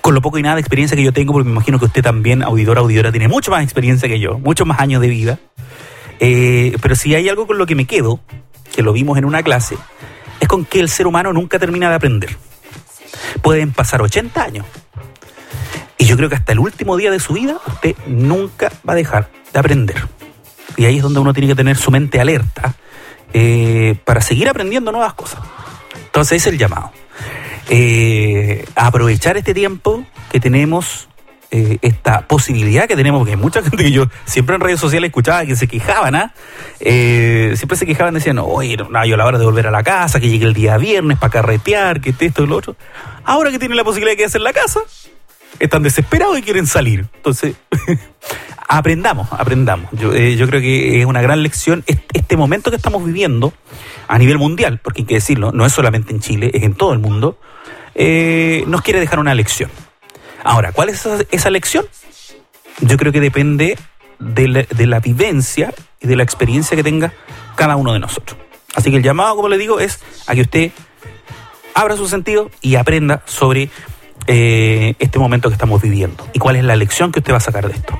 S6: con lo poco y nada de experiencia que yo tengo, porque me imagino que usted también, auditora, auditora, tiene mucho más experiencia que yo, muchos más años de vida. Eh, pero si hay algo con lo que me quedo, que lo vimos en una clase, es con que el ser humano nunca termina de aprender. Pueden pasar 80 años. Y yo creo que hasta el último día de su vida usted nunca va a dejar de aprender. Y ahí es donde uno tiene que tener su mente alerta eh, para seguir aprendiendo nuevas cosas. Entonces es el llamado. Eh, aprovechar este tiempo que tenemos eh, esta posibilidad que tenemos, porque hay mucha gente que yo siempre en redes sociales escuchaba que se quejaban, ¿ah? siempre se quejaban, decían, oye, no, yo a la hora de volver a la casa, que llegue el día viernes para carretear, que esto y lo otro. Ahora que tienen la posibilidad de quedarse en la casa, están desesperados y quieren salir. Entonces, aprendamos, aprendamos. Yo, eh, yo creo que es una gran lección este, momento que estamos viviendo a nivel mundial, porque hay que decirlo, no es solamente en Chile, es en todo el mundo, eh, nos quiere dejar una lección. Ahora, ¿cuál es esa, lección? Yo creo que depende de de la vivencia y de la experiencia que tenga cada uno de nosotros. Así que el llamado, como le digo, es a que usted abra su sentido y aprenda sobre eh, este momento que estamos viviendo y cuál es la lección que usted va a sacar de esto.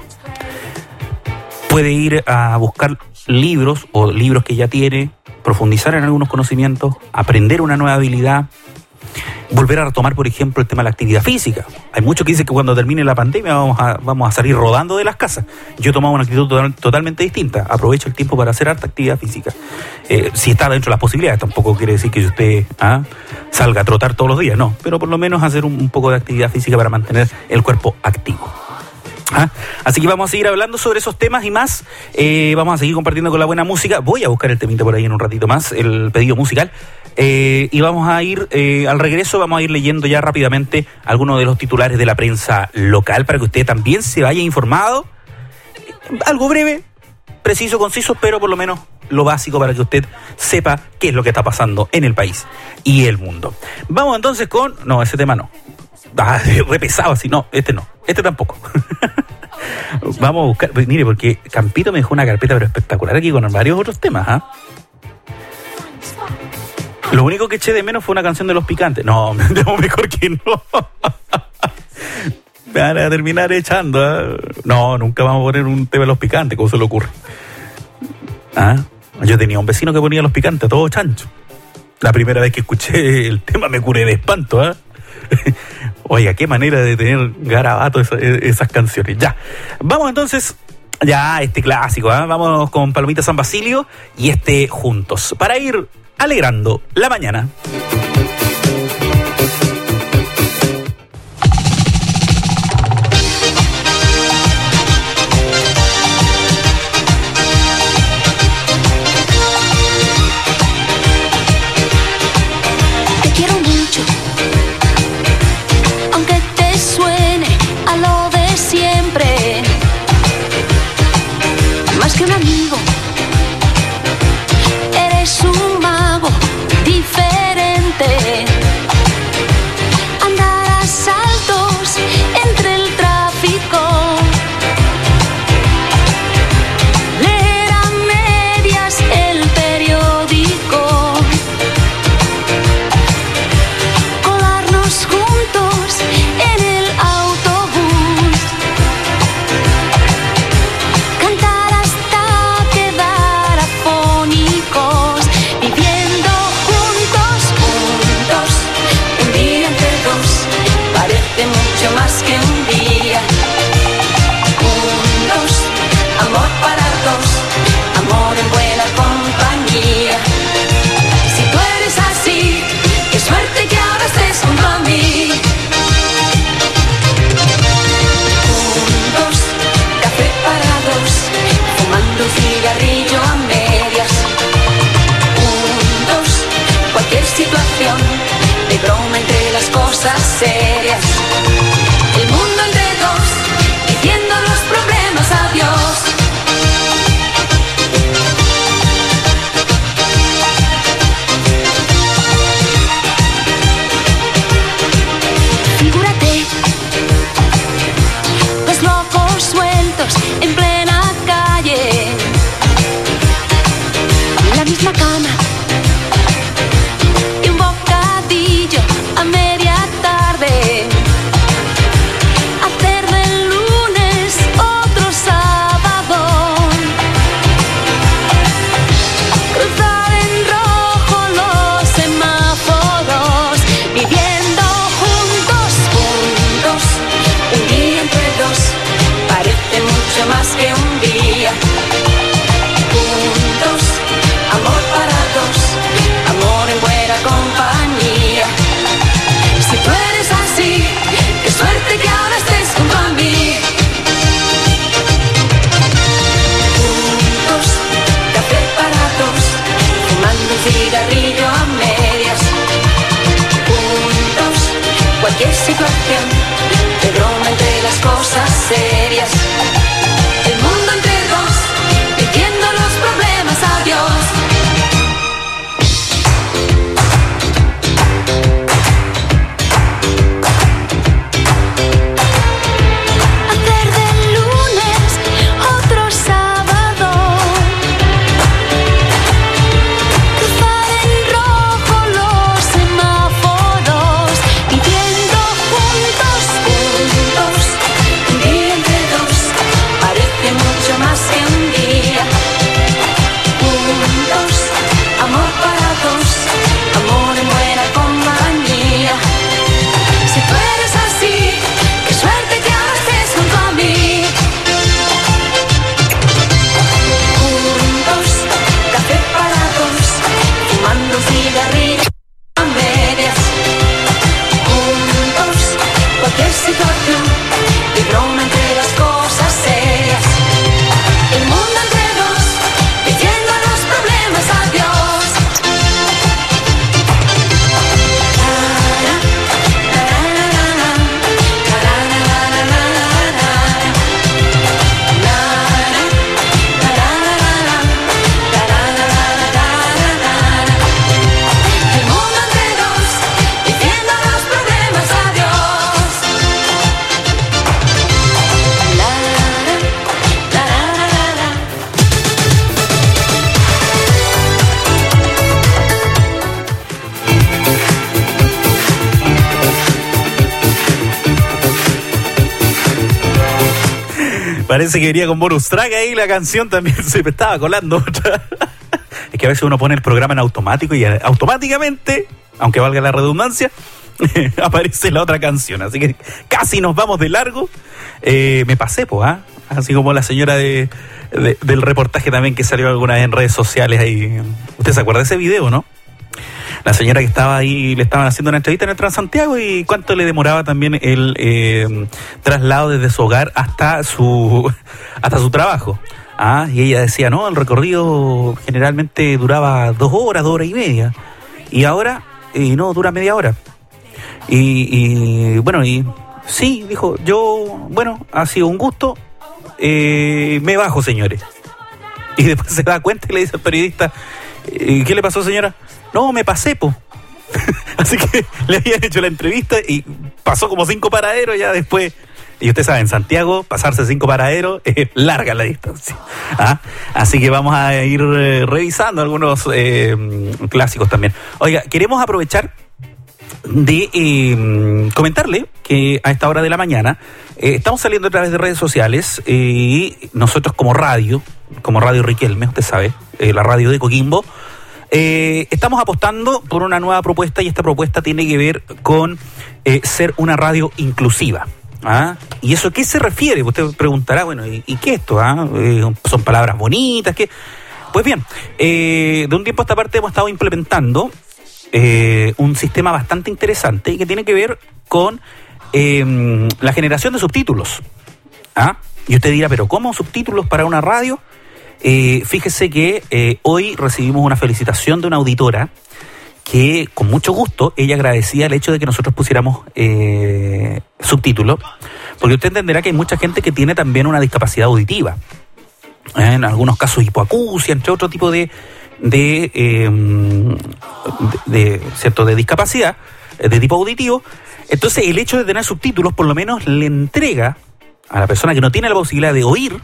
S6: Puede ir a buscar libros o libros que ya tiene, profundizar en algunos conocimientos, aprender una nueva habilidad, volver a retomar, por ejemplo, el tema de la actividad física. Hay muchos que dicen que cuando termine la pandemia vamos a, vamos a salir rodando de las casas. Yo he tomado una actitud total- totalmente distinta. Aprovecho el tiempo para hacer harta actividad física. Eh, si está dentro de las posibilidades, tampoco quiere decir que usted ah, salga a trotar todos los días, no. Pero por lo menos hacer un, un poco de actividad física para mantener el cuerpo activo. ¿Ah? Así que vamos a seguir hablando sobre esos temas y más. Eh, vamos a seguir compartiendo con la buena música. Voy a buscar el temita por ahí en un ratito más, el pedido musical. Eh, y vamos a ir, eh, al regreso, vamos a ir leyendo ya rápidamente algunos de los titulares de la prensa local para que usted también se vaya informado. Algo breve, preciso, conciso, pero por lo menos lo básico para que usted sepa qué es lo que está pasando en el país y el mundo. Vamos entonces con. No, ese tema no. Ah, re pesado así. No, este no. Este tampoco. Vamos a buscar. pues, Mire, porque Campito me dejó una carpeta pero espectacular aquí con varios otros temas. ¿ah? Lo único que eché de menos fue una canción de los picantes. No, mejor que no. Me van a terminar echando. ¿ah? No, nunca vamos a poner un tema de los picantes, ¿cómo se le ocurre? ¿Ah? Yo tenía un vecino que ponía los picantes, todo chancho. La primera vez que escuché el tema me curé de espanto, ¿ah? Oiga, qué manera de tener garabato esa- esas canciones. Ya. Vamos entonces. Ya, este clásico, ¿ah? Vamos con Palomita San Basilio y este juntos. Para ir alegrando la mañana.
S13: Parece que
S6: con bonus track ahí la canción también se me estaba colando. Es que a veces uno pone el programa en automático y automáticamente, aunque valga la redundancia, aparece la otra canción. Así que casi nos vamos de largo. Eh, me pasé, pues. Así como la señora de- del reportaje también que salió alguna vez en redes sociales ahí. ¿Usted se acuerda de ese video, no? La señora que estaba ahí, le estaban haciendo una entrevista en el Transantiago y cuánto le demoraba también el eh, traslado desde su hogar hasta su, hasta su trabajo. Ah, y ella decía, no, el recorrido generalmente duraba dos horas, dos horas y media. Y ahora, no, dura media hora. Y, y, bueno, y sí, dijo, yo, bueno, ha sido un gusto, eh, me bajo, señores. Y después se da cuenta y le dice al periodista, "Eh, ¿qué le pasó, señora? No, me pasé, po. Así que le habían hecho la entrevista y pasó como cinco paraderos ya después. Y usted sabe, en Santiago, pasarse cinco paraderos es larga la distancia. ¿Ah? Así que vamos a ir eh, revisando algunos eh, clásicos también. Oiga, queremos aprovechar de eh, comentarle que a esta hora de la mañana eh, estamos saliendo a través de redes sociales eh, y nosotros como radio, como Radio Riquelme, usted sabe, la radio de Coquimbo, eh, estamos apostando por una nueva propuesta y esta propuesta tiene que ver con eh, ser una radio inclusiva. ¿ah? ¿Y eso a qué se refiere? Usted preguntará, bueno, ¿y, qué es esto? ah? Eh, ¿Son palabras bonitas? ¿qué? Pues bien, eh, de un tiempo a esta parte hemos estado implementando un sistema bastante interesante y que tiene que ver con eh, la generación de subtítulos. ¿Ah? Y usted dirá, pero ¿cómo subtítulos para una radio? Eh, fíjese que eh, hoy recibimos una felicitación de una auditora que con mucho gusto ella agradecía el hecho de que nosotros pusiéramos eh, subtítulos, porque usted entenderá que hay mucha gente que tiene también una discapacidad auditiva, en algunos casos hipoacusia, entre otro tipo de, de, de, ¿cierto? de discapacidad de tipo auditivo. Entonces el hecho de tener subtítulos por lo menos le entrega a la persona que no tiene la posibilidad de oír,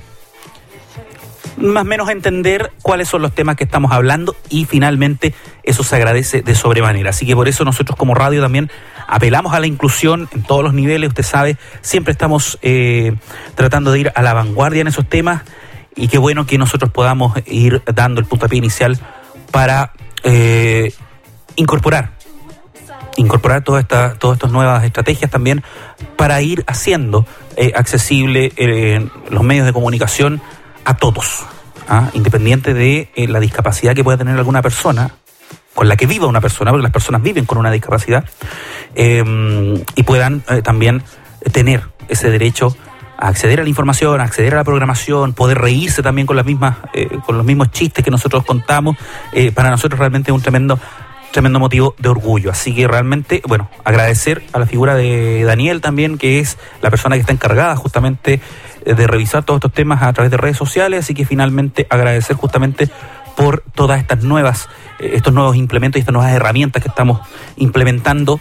S6: más o menos entender cuáles son los temas que estamos hablando y finalmente eso se agradece de sobremanera. Así que por eso nosotros como radio también apelamos a la inclusión en todos los niveles, usted sabe, siempre estamos eh, tratando de ir a la vanguardia en esos temas y qué bueno que nosotros podamos ir dando el puntapié inicial para eh, incorporar incorporar todas estas todas estas nuevas estrategias también para ir haciendo eh, accesible eh, los medios de comunicación a todos, ¿ah? independiente de eh, la discapacidad que pueda tener alguna persona, con la que viva una persona, porque las personas viven con una discapacidad, eh, y puedan eh, también tener ese derecho a acceder a la información, a acceder a la programación, poder reírse también con las mismas, eh, con los mismos chistes que nosotros contamos, para nosotros realmente es un tremendo tremendo motivo de orgullo. Así que realmente, bueno, agradecer a la figura de Daniel también, que es la persona que está encargada justamente eh, de revisar todos estos temas a través de redes sociales. Así que finalmente agradecer justamente por todas estas nuevas, eh, estos nuevos implementos y estas nuevas herramientas que estamos implementando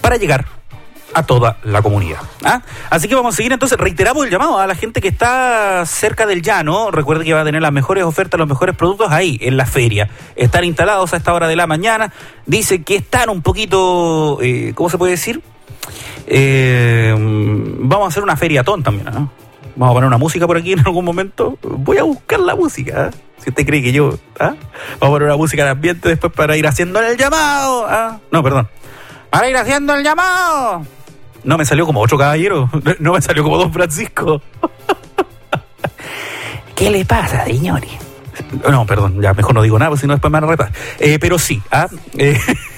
S6: para llegar a toda la comunidad. ¿ah? Así que vamos a seguir entonces, reiteramos el llamado a la gente que está cerca del llano, recuerde que va a tener las mejores ofertas, los mejores productos ahí, en la feria. Están instalados a esta hora de la mañana, dice que están un poquito, eh, ¿cómo se puede decir? Eh, vamos a hacer una feriatón también, ¿no? Vamos a poner una música por aquí en algún momento. Voy a buscar la música, ¿ah? si usted cree que yo, ¿ah? Vamos a poner una música de ambiente después para ir haciendo el llamado, ¿ah? No, perdón. Para ir haciendo el llamado. No me salió como otro caballero. No me salió como Don Francisco. ¿Qué le pasa, señores? No, perdón, ya mejor no digo nada, porque si no después me van a retar. Eh, pero sí, ¿ah?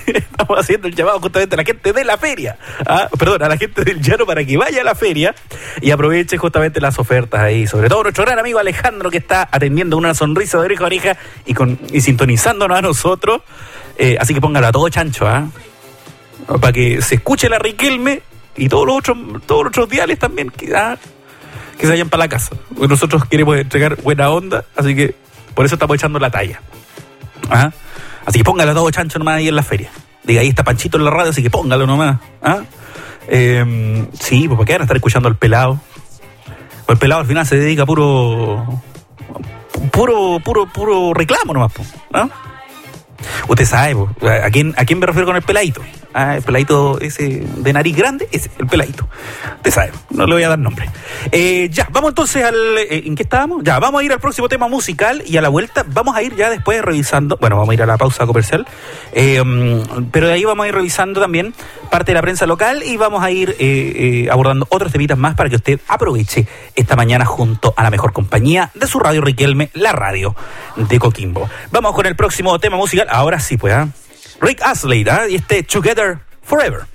S6: Eh, estamos haciendo el llamado justamente a la gente de la feria. ¿ah? Perdón, a la gente del llano para que vaya a la feria y aproveche justamente las ofertas ahí. Sobre todo nuestro gran amigo Alejandro que está atendiendo una sonrisa de oreja a oreja y, con, y sintonizándonos a nosotros. Eh, así que póngalo a todo chancho, ¿ah? Para que se escuche la Riquelme y todos los otros, todos los otros diales también que, ah, que se vayan para la casa. Nosotros queremos entregar buena onda, así que por eso estamos echando la talla. ¿Ah? Así que póngalo todo chancho nomás ahí en la feria. Diga, ahí está Panchito en la radio, así que póngalo nomás. ¿Ah? Eh, sí, pues porque van a estar escuchando al pelado. Pues el pelado al final se dedica a puro. puro, puro, puro reclamo nomás. ¿ah? Usted sabe, ¿a quién, ¿a quién me refiero con el peladito?
S14: ah, el peladito ese de nariz grande, ese, el peladito. Te sabe, no le voy a dar nombre. Eh, ya, vamos entonces al. eh, ¿En qué estábamos? Ya, vamos a ir al próximo tema musical y a la vuelta vamos a ir ya después revisando. Bueno, vamos a ir a la pausa comercial. eh, mm, pero de ahí vamos a ir revisando también parte de la prensa local y vamos a ir abordando otros temitas más para que usted aproveche esta mañana junto a la mejor compañía de su radio Riquelme, la radio de Coquimbo. Vamos con el próximo tema musical. Ahora sí, pues, ¿ah? Rick Astley, ¿ah? Y este Together Forever.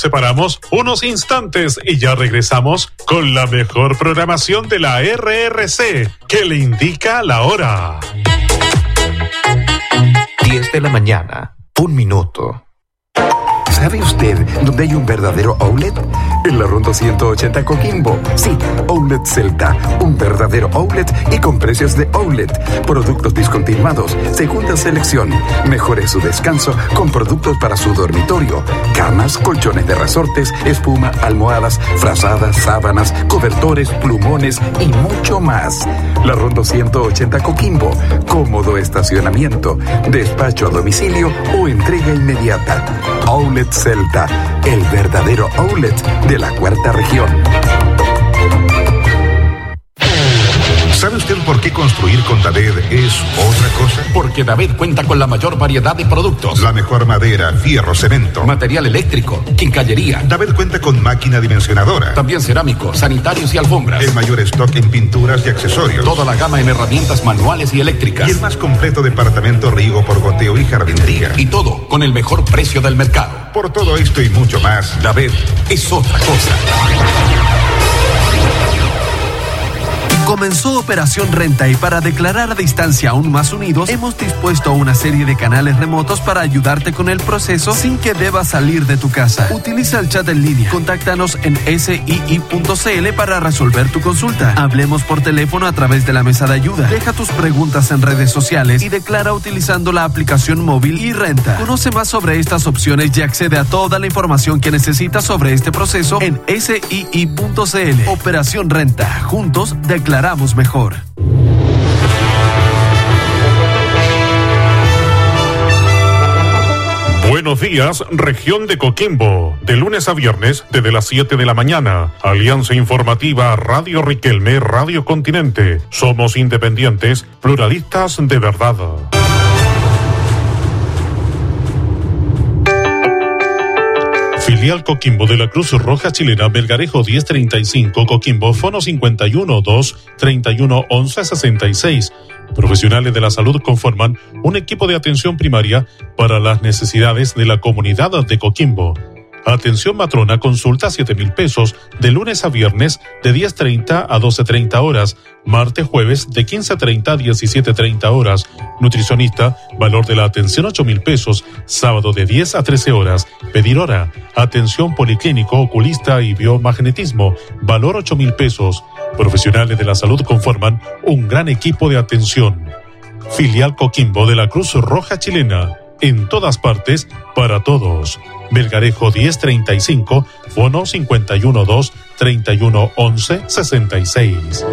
S1: Separamos unos instantes y ya regresamos con la mejor programación de la RRC que le indica la hora.
S7: 10 de la mañana, un minuto.
S10: ¿Sabe usted dónde hay un verdadero outlet? En la Ronda 180 Coquimbo. Sí, Outlet Celta. Un verdadero outlet y con precios de outlet. Productos discontinuados, segunda selección. Mejore su descanso con productos para su dormitorio. Camas, colchones de resortes, espuma, almohadas, frazadas, sábanas, cobertores, plumones y mucho más. La Ronda 180 Coquimbo. Cómodo estacionamiento, despacho a domicilio o entrega inmediata. Outlet Celta, el verdadero outlet de la cuarta región.
S8: ¿Sabe usted por qué construir con David es otra cosa?
S9: Porque David cuenta con la mayor variedad de productos.
S8: La mejor madera, fierro, cemento.
S9: Material eléctrico, quincallería.
S8: David cuenta con máquina dimensionadora.
S9: También cerámico, sanitarios y alfombras.
S8: El mayor stock en pinturas y accesorios.
S9: Toda la gama en herramientas manuales y eléctricas.
S8: Y el más completo departamento riego por goteo y jardinería.
S9: Y todo con el mejor precio del mercado.
S8: Por todo esto y mucho más,
S9: David es otra cosa.
S15: Comenzó Operación Renta y para declarar a distancia aún más unidos, hemos dispuesto una serie de canales remotos para ayudarte con el proceso sin que debas salir de tu casa. Utiliza el chat en línea. Contáctanos en sii.cl para resolver tu consulta. Hablemos por teléfono a través de la mesa de ayuda. Deja tus preguntas en redes sociales y declara utilizando la aplicación móvil y renta. Conoce más sobre estas opciones y accede a toda la información que necesitas sobre este proceso en sii.cl. Operación Renta. Juntos declaramos mejor.
S1: Buenos días, región de Coquimbo. De lunes a viernes, desde las 7 de la mañana. Alianza Informativa Radio Riquelme, Radio Continente. Somos independientes, pluralistas de verdad. Filial Coquimbo de la Cruz Roja Chilena, Belgarejo 1035, Coquimbo, Fono 51 2 31 11 66. Profesionales de la salud conforman un equipo de atención primaria para las necesidades de la comunidad de Coquimbo. Atención matrona, consulta 7 mil pesos de lunes a viernes de 10.30 a 12.30 horas, martes, jueves de 15.30 a 17.30 horas. Nutricionista, valor de la atención 8 mil pesos, sábado de 10 a 13 horas. Pedir hora, atención policlínico, oculista y biomagnetismo, valor 8 mil pesos. Profesionales de la salud conforman un gran equipo de atención. Filial Coquimbo de la Cruz Roja Chilena. En todas partes, para todos. Belgarejo 1035, Fono 512 3111 66.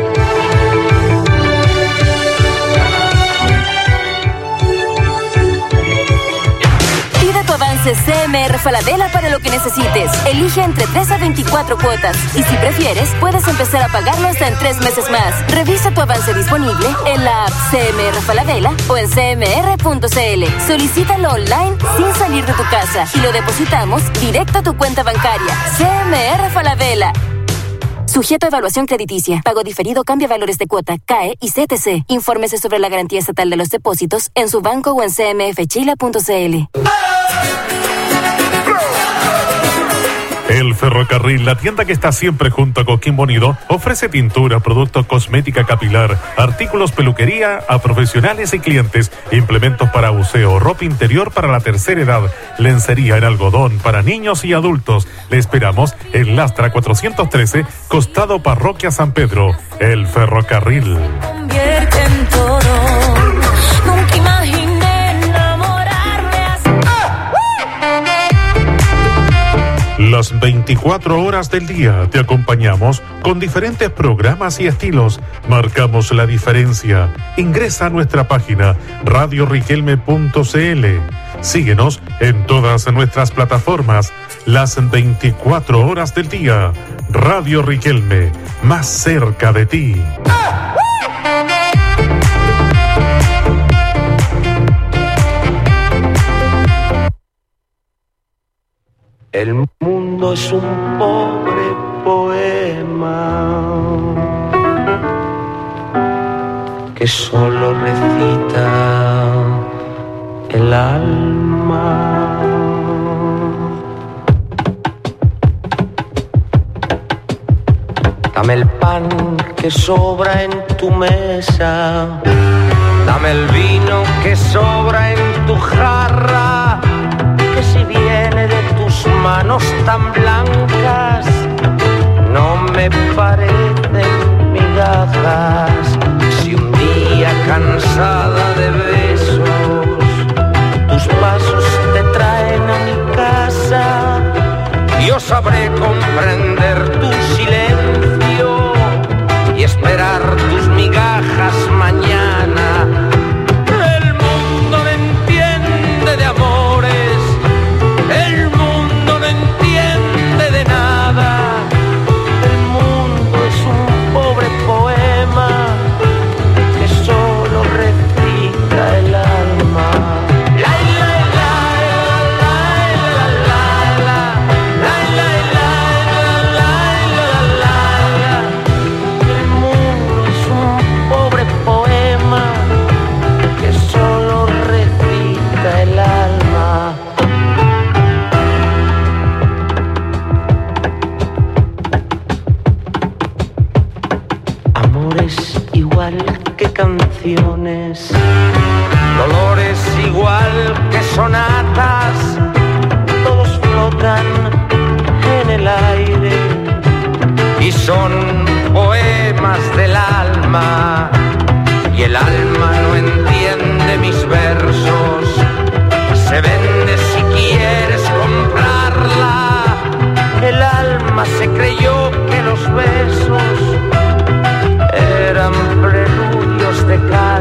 S3: Avance CMR Falabella para lo que necesites. Elige entre 3 a 24 cuotas. Y si prefieres, puedes empezar a pagarlo hasta en 3 meses más. Revisa tu avance disponible en la app CMR Falabella o en cmr.cl. Solicítalo online sin salir de tu casa y lo depositamos directo a tu cuenta bancaria. CMR Falabella. Sujeto a evaluación crediticia. Pago diferido cambia valores de cuota, CAE y CTC. Infórmese sobre la garantía estatal de los depósitos en su banco o en cmfchila.cl.
S1: El Ferrocarril, la tienda que está siempre junto a Coquimbo Unido, ofrece pintura, productos cosmética capilar, artículos peluquería a profesionales y clientes, implementos para buceo, ropa interior para la tercera edad, lencería en algodón para niños y adultos. Le esperamos en Lastra 413, costado Parroquia San Pedro. El Ferrocarril.
S13: convierte en todo.
S1: Las 24 horas del día te acompañamos con diferentes programas y estilos. Marcamos la diferencia. Ingresa a nuestra página radioriquelme.cl. Síguenos en todas nuestras plataformas. Las 24 horas del día. Radio Riquelme, más cerca de ti.
S16: El es un pobre poema que solo recita el alma. Dame el pan que sobra en tu mesa. Dame el vino que sobra en tu jarra. Tus manos tan blancas, no me parecen migajas. Si un día cansada de besos, tus pasos te traen a mi casa, yo sabré comprender tu silencio y esperar creyó que los besos eran preludios de calmas.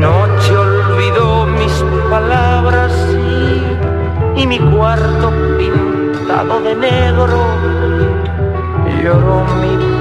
S16: Noche olvidó mis palabras y, y mi cuarto pintado de negro. Lloró mi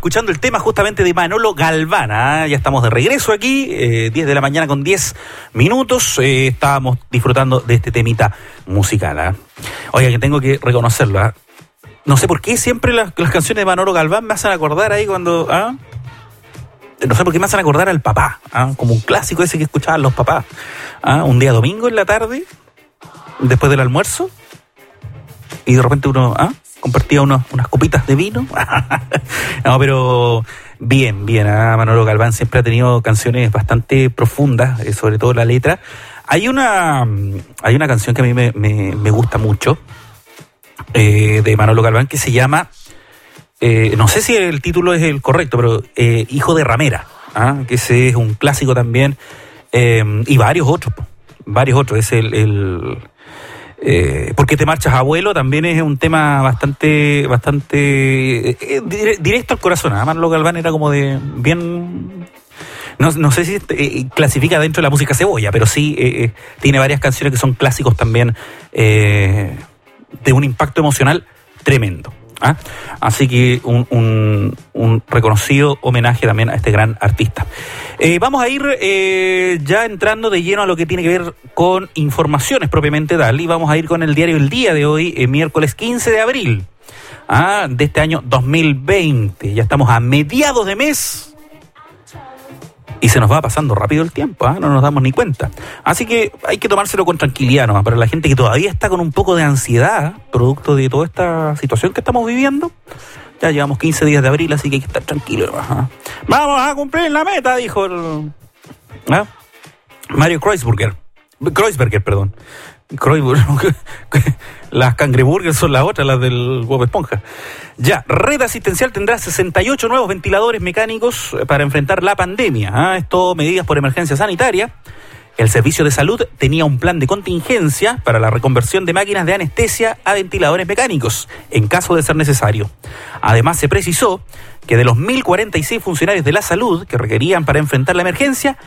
S6: escuchando el tema justamente de Manolo Galván. ¿ah? Ya estamos de regreso aquí, eh, 10 de la mañana con 10 minutos. eh, estábamos disfrutando de este temita musical. ¿ah? Oiga, que tengo que reconocerlo. ¿ah? No sé por qué siempre las, canciones de Manolo Galván me hacen acordar ahí cuando. No sé por qué me hacen acordar al papá, como un clásico ese que escuchaban los papás. Un día domingo en la tarde, después del almuerzo, y de repente uno. Compartía unos- unas copitas de vino. no, pero bien, bien. ¿ah? Manolo Galván siempre ha tenido canciones bastante profundas, eh, sobre todo la letra. Hay una, mm, hay una canción que a mí me, me- gusta mucho eh, de Manolo Galván que se llama, eh, no sé si el título es el correcto, pero eh, Hijo de Ramera, ¿ah? que ese es un clásico también, y varios otros, varios otros. Es el, eh, ¿Por qué te marchas, abuelo? También es un tema bastante, bastante eh, eh, dire- directo al corazón. Además, Manolo Galván era como de bien. No, no sé si eh, clasifica dentro de la música cebolla, pero sí eh, tiene varias canciones que son clásicos también de un impacto emocional tremendo. ¿Ah? Así que un, un- un reconocido homenaje también a este gran artista. Eh, vamos a ir eh, ya entrando de lleno a lo que tiene que ver con informaciones propiamente tal y vamos a ir con el diario El Día de hoy, eh, miércoles 15 de abril ah, de este año 2020. Ya estamos a mediados de mes y se nos va pasando rápido el tiempo, ¿ah? no nos damos ni cuenta. Así que hay que tomárselo con tranquilidad nomás. Para la gente que todavía está con un poco de ansiedad, producto de toda esta situación que estamos viviendo, ya llevamos 15 días de abril, así que hay que estar tranquilo. ¿ah? Vamos a cumplir la meta, dijo el, ¿ah? Mario Kreuzberger. Kreuzberger, perdón. Kreuzberger. Las cangreburgers son las otras, las del Bob Esponja. Ya, Red Asistencial tendrá 68 nuevos ventiladores mecánicos para enfrentar la pandemia. ¿ah? Esto medidas por emergencia sanitaria. El servicio de salud tenía un plan de contingencia para la reconversión de máquinas de anestesia a ventiladores mecánicos, en caso de ser necesario. Además, se precisó que de los 1.046 funcionarios de la salud que requerían para enfrentar la emergencia,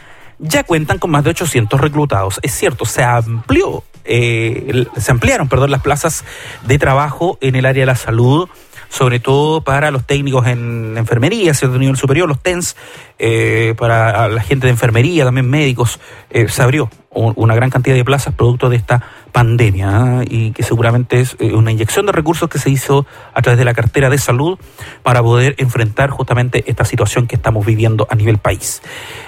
S6: ya cuentan con más de 800 reclutados. Es cierto, se amplió, eh, se ampliaron, perdón, las plazas de trabajo en el área de la salud, sobre todo para los técnicos en enfermería, cierto nivel superior, los TENS, eh, para la gente de enfermería, también médicos, eh, se abrió un- una gran cantidad de plazas producto de esta pandemia ¿ah? y que seguramente es eh, una inyección de recursos que se hizo a través de la cartera de salud para poder enfrentar justamente esta situación que estamos viviendo a nivel país.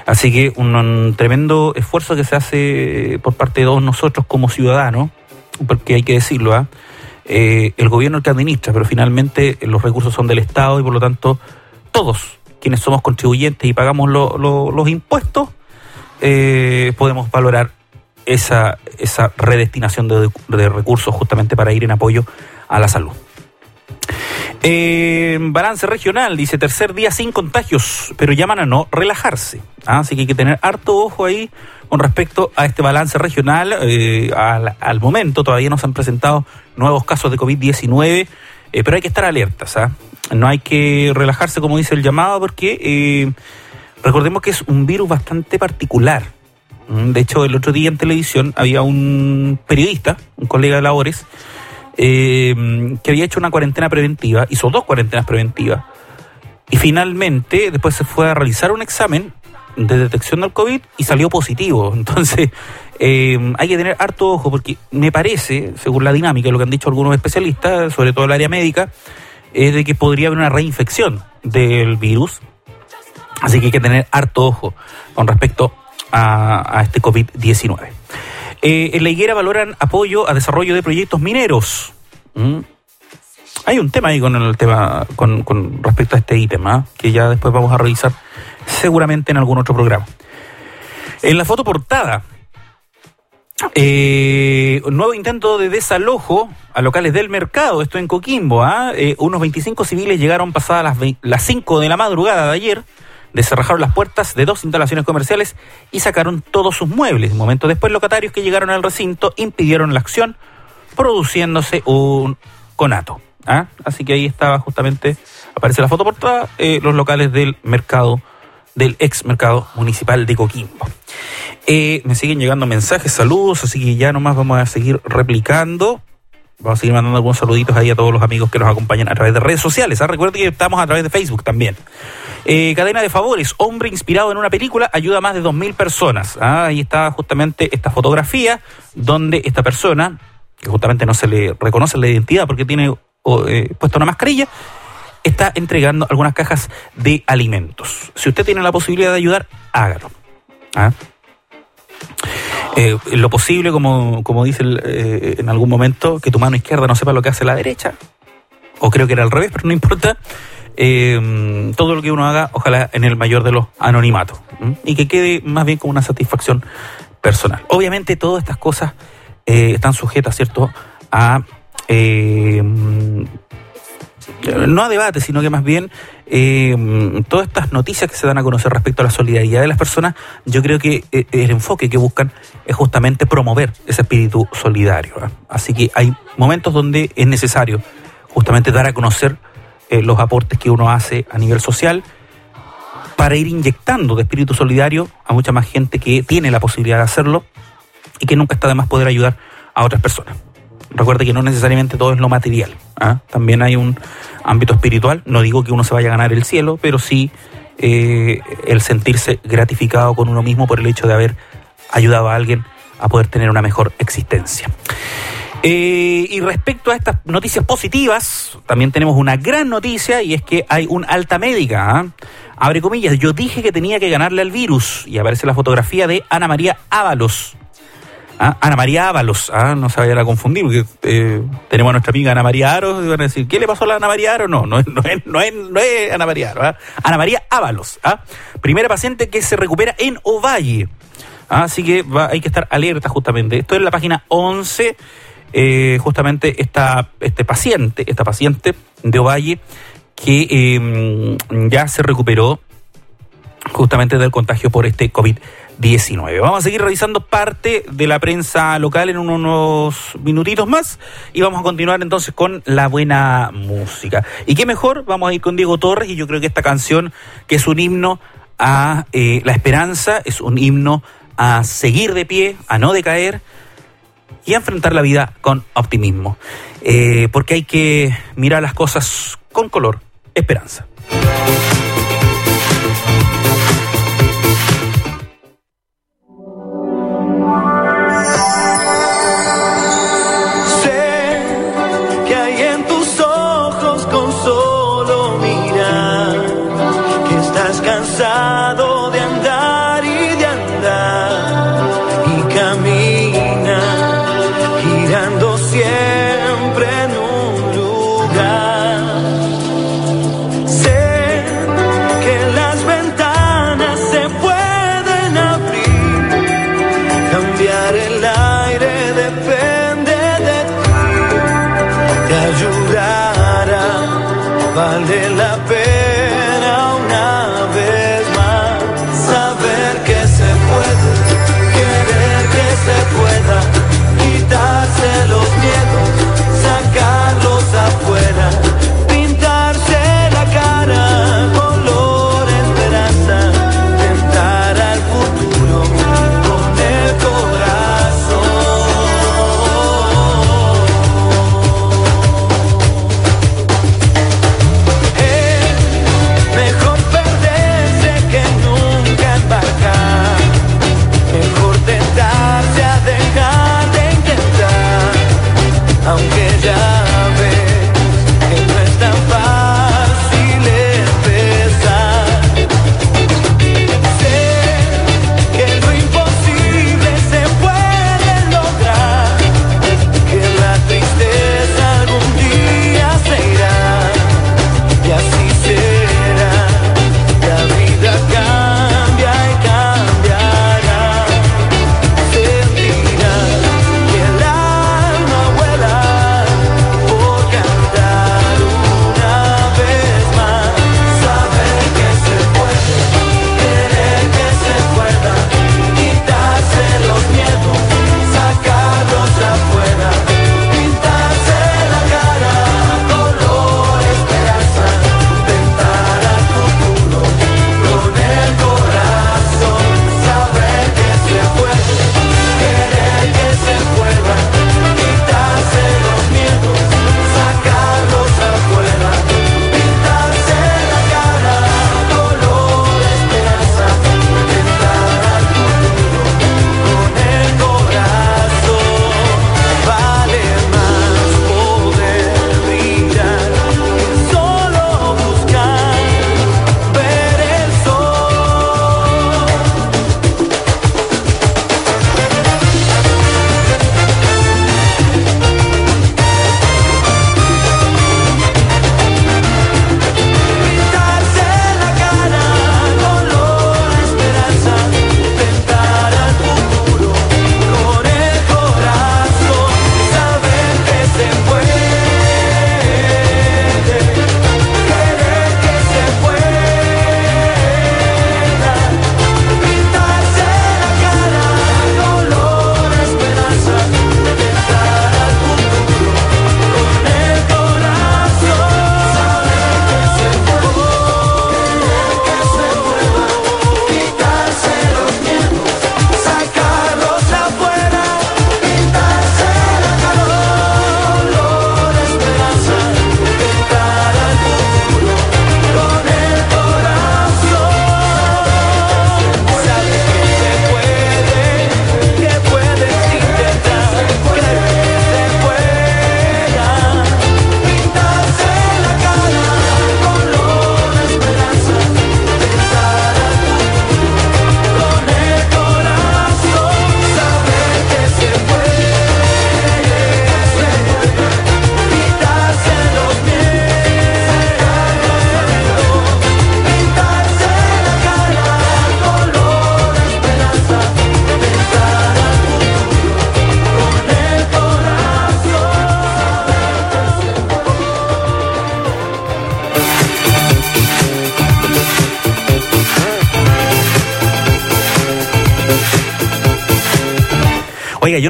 S6: Así que un, tremendo esfuerzo que se hace por parte de todos nosotros como ciudadanos, porque hay que decirlo, ¿ah? Eh, el gobierno el que administra, pero finalmente eh, los recursos son del Estado y por lo tanto todos quienes somos contribuyentes y pagamos lo- lo- los impuestos, eh, podemos valorar esa, esa redestinación de, de recursos justamente para ir en apoyo a la salud. Eh, balance regional, dice tercer día sin contagios, pero llaman a no relajarse. Ah, Así que hay que tener harto ojo ahí con respecto a este balance regional. Eh, al, momento todavía no se han presentado nuevos casos de COVID-19, eh, pero hay que estar alertas. ¿ah? No hay que relajarse como dice el llamado porque recordemos que es un virus bastante particular. Mm, De hecho, el otro día en televisión había un periodista, un colega de labores, eh, que había hecho una cuarentena preventiva, hizo dos cuarentenas preventivas, y finalmente después se fue a realizar un examen de detección del COVID y salió positivo. Entonces, eh, hay que tener harto ojo porque me parece, según la dinámica, lo que han dicho algunos especialistas, sobre todo el área médica, es de que podría haber una reinfección del virus. Así que hay que tener harto ojo con respecto a, este COVID-19. Eh, en la higuera valoran apoyo a desarrollo de proyectos mineros. ¿Mm? Hay un tema ahí con el tema con, con respecto a este ítem, ¿ah? que ya después vamos a revisar seguramente en algún otro programa. En la foto portada, eh, nuevo intento de desalojo a locales del mercado, esto en Coquimbo. ¿ah? Eh, unos 25 civiles llegaron pasadas las, las 5 de la madrugada de ayer, descerrajaron las puertas de dos instalaciones comerciales y sacaron todos sus muebles. Un momento después, locatarios que llegaron al recinto impidieron la acción, produciéndose un conato. ¿ah? Así que ahí estaba justamente, aparece la foto portada, eh, los locales del mercado, del ex mercado municipal de Coquimbo. Eh, me siguen llegando mensajes, saludos, así que ya nomás vamos a seguir replicando. Vamos a seguir mandando algunos saluditos ahí a todos los amigos que nos acompañan a través de redes sociales. ¿ah? Recuerden que estamos a través de Facebook también. Eh, cadena de favores, hombre inspirado en una película, ayuda a más de 2.000 personas. Ah, ahí está justamente esta fotografía donde esta persona, que justamente no se le reconoce la identidad porque tiene o, eh, puesta una mascarilla, está entregando algunas cajas de alimentos. Si usted tiene la posibilidad de ayudar, hágalo. ¿Ah? Eh, lo posible, como, como dice el, eh, en algún momento, que tu mano izquierda no sepa lo que hace la derecha. O creo que era al revés, pero no importa. Eh, todo lo que uno haga, ojalá en el mayor de los anonimatos. Y que quede más bien como una satisfacción personal. Obviamente todas estas cosas eh, están sujetas, ¿cierto?, a... no a debate, sino que más bien eh, todas estas noticias que se dan a conocer respecto a la solidaridad de las personas, yo creo que eh, el enfoque que buscan es justamente promover ese espíritu solidario. ¿eh? Así que hay momentos donde es necesario justamente dar a conocer eh, los aportes que uno hace a nivel social para ir inyectando de espíritu solidario a mucha más gente que tiene la posibilidad de hacerlo y que nunca está de más poder ayudar a otras personas. Recuerde que no necesariamente todo es lo material. ¿ah? También hay un ámbito espiritual. No digo que uno se vaya a ganar el cielo, pero sí eh, el sentirse gratificado con uno mismo por el hecho de haber ayudado a alguien a poder tener una mejor existencia. Eh, y respecto a estas noticias positivas, también tenemos una gran noticia y es que hay un alta médica. ¿ah? Abre comillas, yo dije que tenía que ganarle al virus y aparece la fotografía de Ana María Ábalos. Ah, Ana María Ábalos, ah, no se vayan a confundir, porque eh, tenemos a nuestra amiga Ana María Aro, y van a decir, ¿qué le pasó a la Ana María Aro? No, no, no, es, Ana María Aro, ah. Ana María Ábalos, ah, primera paciente que se recupera en Ovalle. Ah, así que hay que estar alerta justamente. Esto es la página 11, eh, justamente esta, este paciente, esta paciente de Ovalle que eh, ya se recuperó justamente del contagio por este
S5: 19. Vamos a seguir revisando parte de la prensa local en unos minutitos más y vamos a continuar entonces con la buena música. Y qué mejor, vamos a ir con Diego Torres y yo creo que esta canción, que es un himno a eh, la esperanza, es un himno a seguir de pie, a no decaer y a enfrentar la vida con optimismo. Eh, porque hay que mirar las cosas con color, esperanza.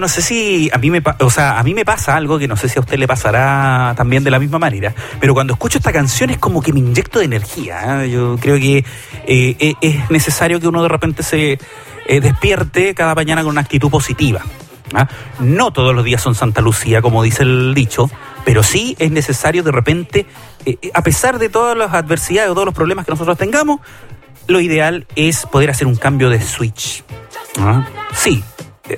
S17: No sé
S6: si a mí me, o sea, a mí me pasa algo que no sé si a usted le pasará también de la misma manera, pero cuando escucho esta canción es como que me inyecto de energía. ¿eh? Yo creo que eh, eh, es necesario que uno de repente se despierte cada mañana con una actitud positiva. ¿ah? No todos los días son Santa Lucía, como dice el dicho, pero sí es necesario de repente, a pesar de todas las adversidades o todos los problemas que nosotros tengamos, lo ideal es poder hacer un cambio de switch. ¿ah? Sí,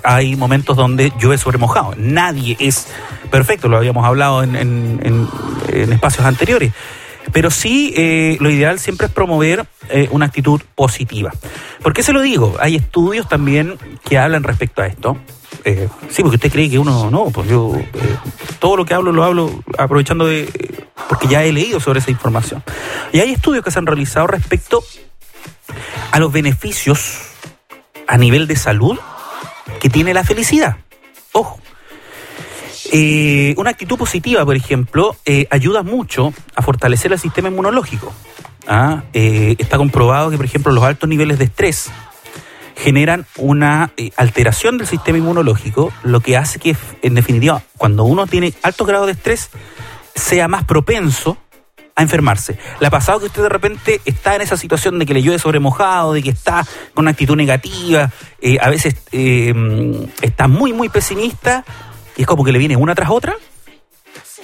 S6: hay momentos donde llueve sobre mojado. Nadie es perfecto, lo habíamos hablado en, en- en- espacios anteriores. Pero sí, eh, lo ideal siempre es promover eh, una actitud positiva. ¿Por qué se lo digo? Hay estudios también que hablan respecto a esto. Eh, sí, porque usted cree que uno no, pues yo todo lo que hablo lo hablo aprovechando de. porque ya he leído sobre esa información. Y hay estudios que se han realizado respecto a los beneficios a nivel de salud tiene la felicidad. Ojo. Eh, una actitud positiva, por ejemplo, eh, ayuda mucho a fortalecer el sistema inmunológico. ¿ah? Eh, está comprobado que, por ejemplo, los altos niveles de estrés generan una alteración del sistema inmunológico, lo que hace que, en definitiva, cuando uno tiene altos grados de estrés, sea más propenso a enfermarse. ¿Le ha pasado que usted de repente está en esa situación de que le llueve sobre mojado, de que está con una actitud negativa, eh, a veces eh, está muy, muy pesimista y es como que le viene una tras otra?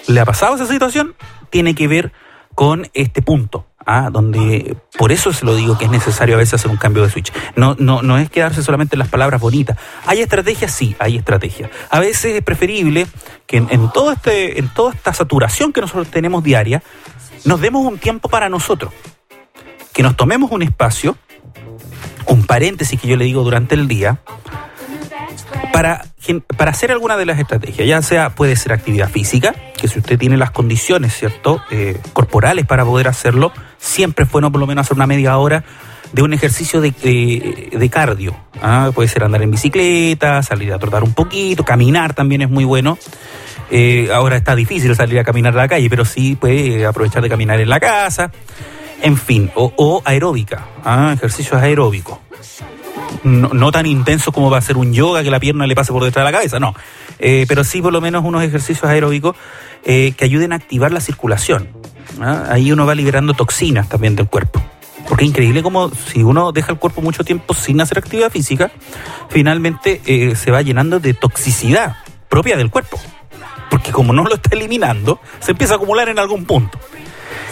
S6: ¿Le ha pasado esa situación? Tiene que ver con este punto, ¿ah? donde por eso se lo digo que es necesario a veces hacer un cambio de switch. No, no, no es quedarse solamente en las palabras bonitas. ¿Hay estrategias? Sí, hay estrategias. A veces es preferible que en, en todo este, en toda esta saturación que nosotros tenemos diaria, nos demos un tiempo para nosotros. Que nos tomemos un espacio, un paréntesis que yo le digo durante el día, para, para hacer alguna de las estrategias, ya sea puede ser actividad física, que si usted tiene las condiciones, ¿cierto?, eh, corporales para poder hacerlo, siempre es bueno por lo menos hacer una media hora de un ejercicio de, de- de cardio. ¿ah? Puede ser andar en bicicleta, salir a trotar un poquito, caminar también es muy bueno. Eh, ahora está difícil salir a caminar a la calle, pero sí puede aprovechar de caminar en la casa. En fin, o, o aeróbica, ¿ah? ejercicios aeróbicos no, tan intenso como va a ser un yoga que la pierna le pase por detrás de la cabeza, no. Eh, pero sí por lo menos unos ejercicios aeróbicos eh, que ayuden a activar la circulación. ¿ah? Ahí uno va liberando toxinas también del cuerpo. Porque es increíble como si uno deja el cuerpo mucho tiempo sin hacer actividad física, finalmente eh, se va llenando de toxicidad propia del cuerpo. Porque como no lo está eliminando, se empieza a acumular en algún punto.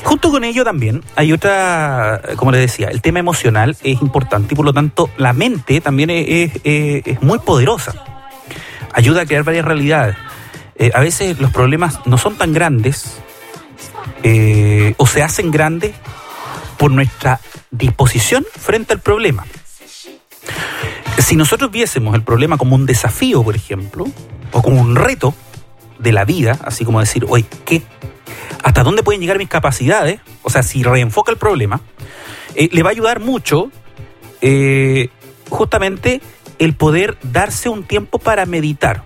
S6: Junto con ello también hay otra, como les decía, el tema emocional es importante y por lo tanto la mente también es, es- muy poderosa. Ayuda a crear varias realidades. Eh, a veces los problemas no son tan grandes eh, o se hacen grandes por nuestra disposición frente al problema. Si nosotros viésemos el problema como un desafío, por ejemplo, o como un reto de la vida, así como decir, oye, ¿qué, ¿hasta dónde pueden llegar mis capacidades? O sea, si reenfoca el problema, eh, le va a ayudar mucho eh, justamente el poder darse un tiempo para meditar.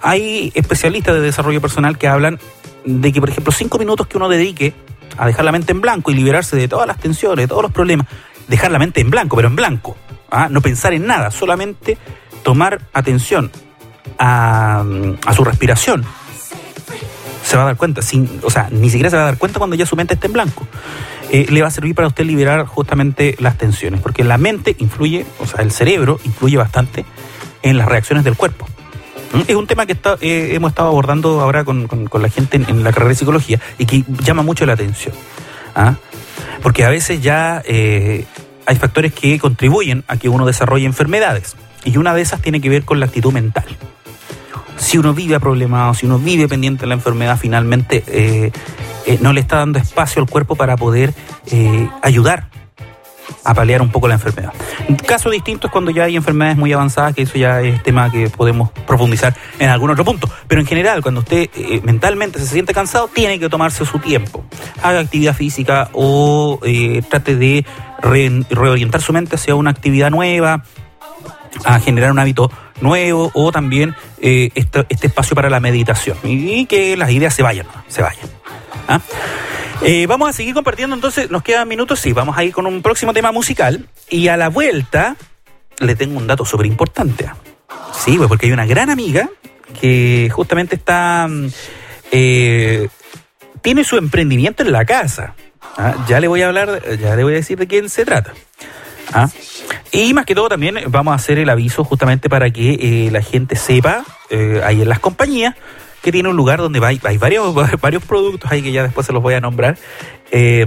S6: Hay especialistas de desarrollo personal que hablan de que, por ejemplo, cinco minutos que uno dedique a dejar la mente en blanco y liberarse de todas las tensiones, de todos los problemas, dejar la mente en blanco, pero en blanco, ¿ah? no pensar en nada, solamente tomar atención a, a su respiración, se va a dar cuenta, sin, o sea, ni siquiera se va a dar cuenta cuando ya su mente esté en blanco. Eh, le va a servir para usted liberar justamente las tensiones, porque la mente influye, o sea, el cerebro influye bastante en las reacciones del cuerpo. ¿Mm? Es un tema que está- eh, hemos estado abordando ahora con, con- la gente en, en la carrera de psicología y que llama mucho la atención. ¿ah? Porque a veces ya eh, hay factores que contribuyen a que uno desarrolle enfermedades y una de esas tiene que ver con la actitud mental si uno vive problemado, si uno vive pendiente de la enfermedad, finalmente eh, eh, no le está dando espacio al cuerpo para poder eh, ayudar a paliar un poco la enfermedad. Caso distinto es cuando ya hay enfermedades muy avanzadas, que eso ya es tema que podemos profundizar en algún otro punto. Pero en general, cuando usted eh, mentalmente se siente cansado, tiene que tomarse su tiempo. Haga actividad física o eh, trate de re- reorientar su mente hacia una actividad nueva, a generar un hábito nuevo o también eh, este, espacio para la meditación y, que las ideas se vayan, se vayan. ¿ah? Eh, vamos a seguir compartiendo entonces, nos quedan minutos, sí, vamos a ir con un próximo tema musical y a la vuelta le tengo un dato súper importante. Sí, pues porque hay una gran amiga que justamente está. mm, eh, tiene su emprendimiento en la casa. Ah, Ya le voy a hablar, ya le voy a decir de quién se trata. Ah, Y más que todo también vamos a hacer el aviso justamente para que eh, la gente sepa, eh, ahí en las compañías, que tiene un lugar donde hay, varios, varios productos ahí que ya después se los voy a nombrar, eh,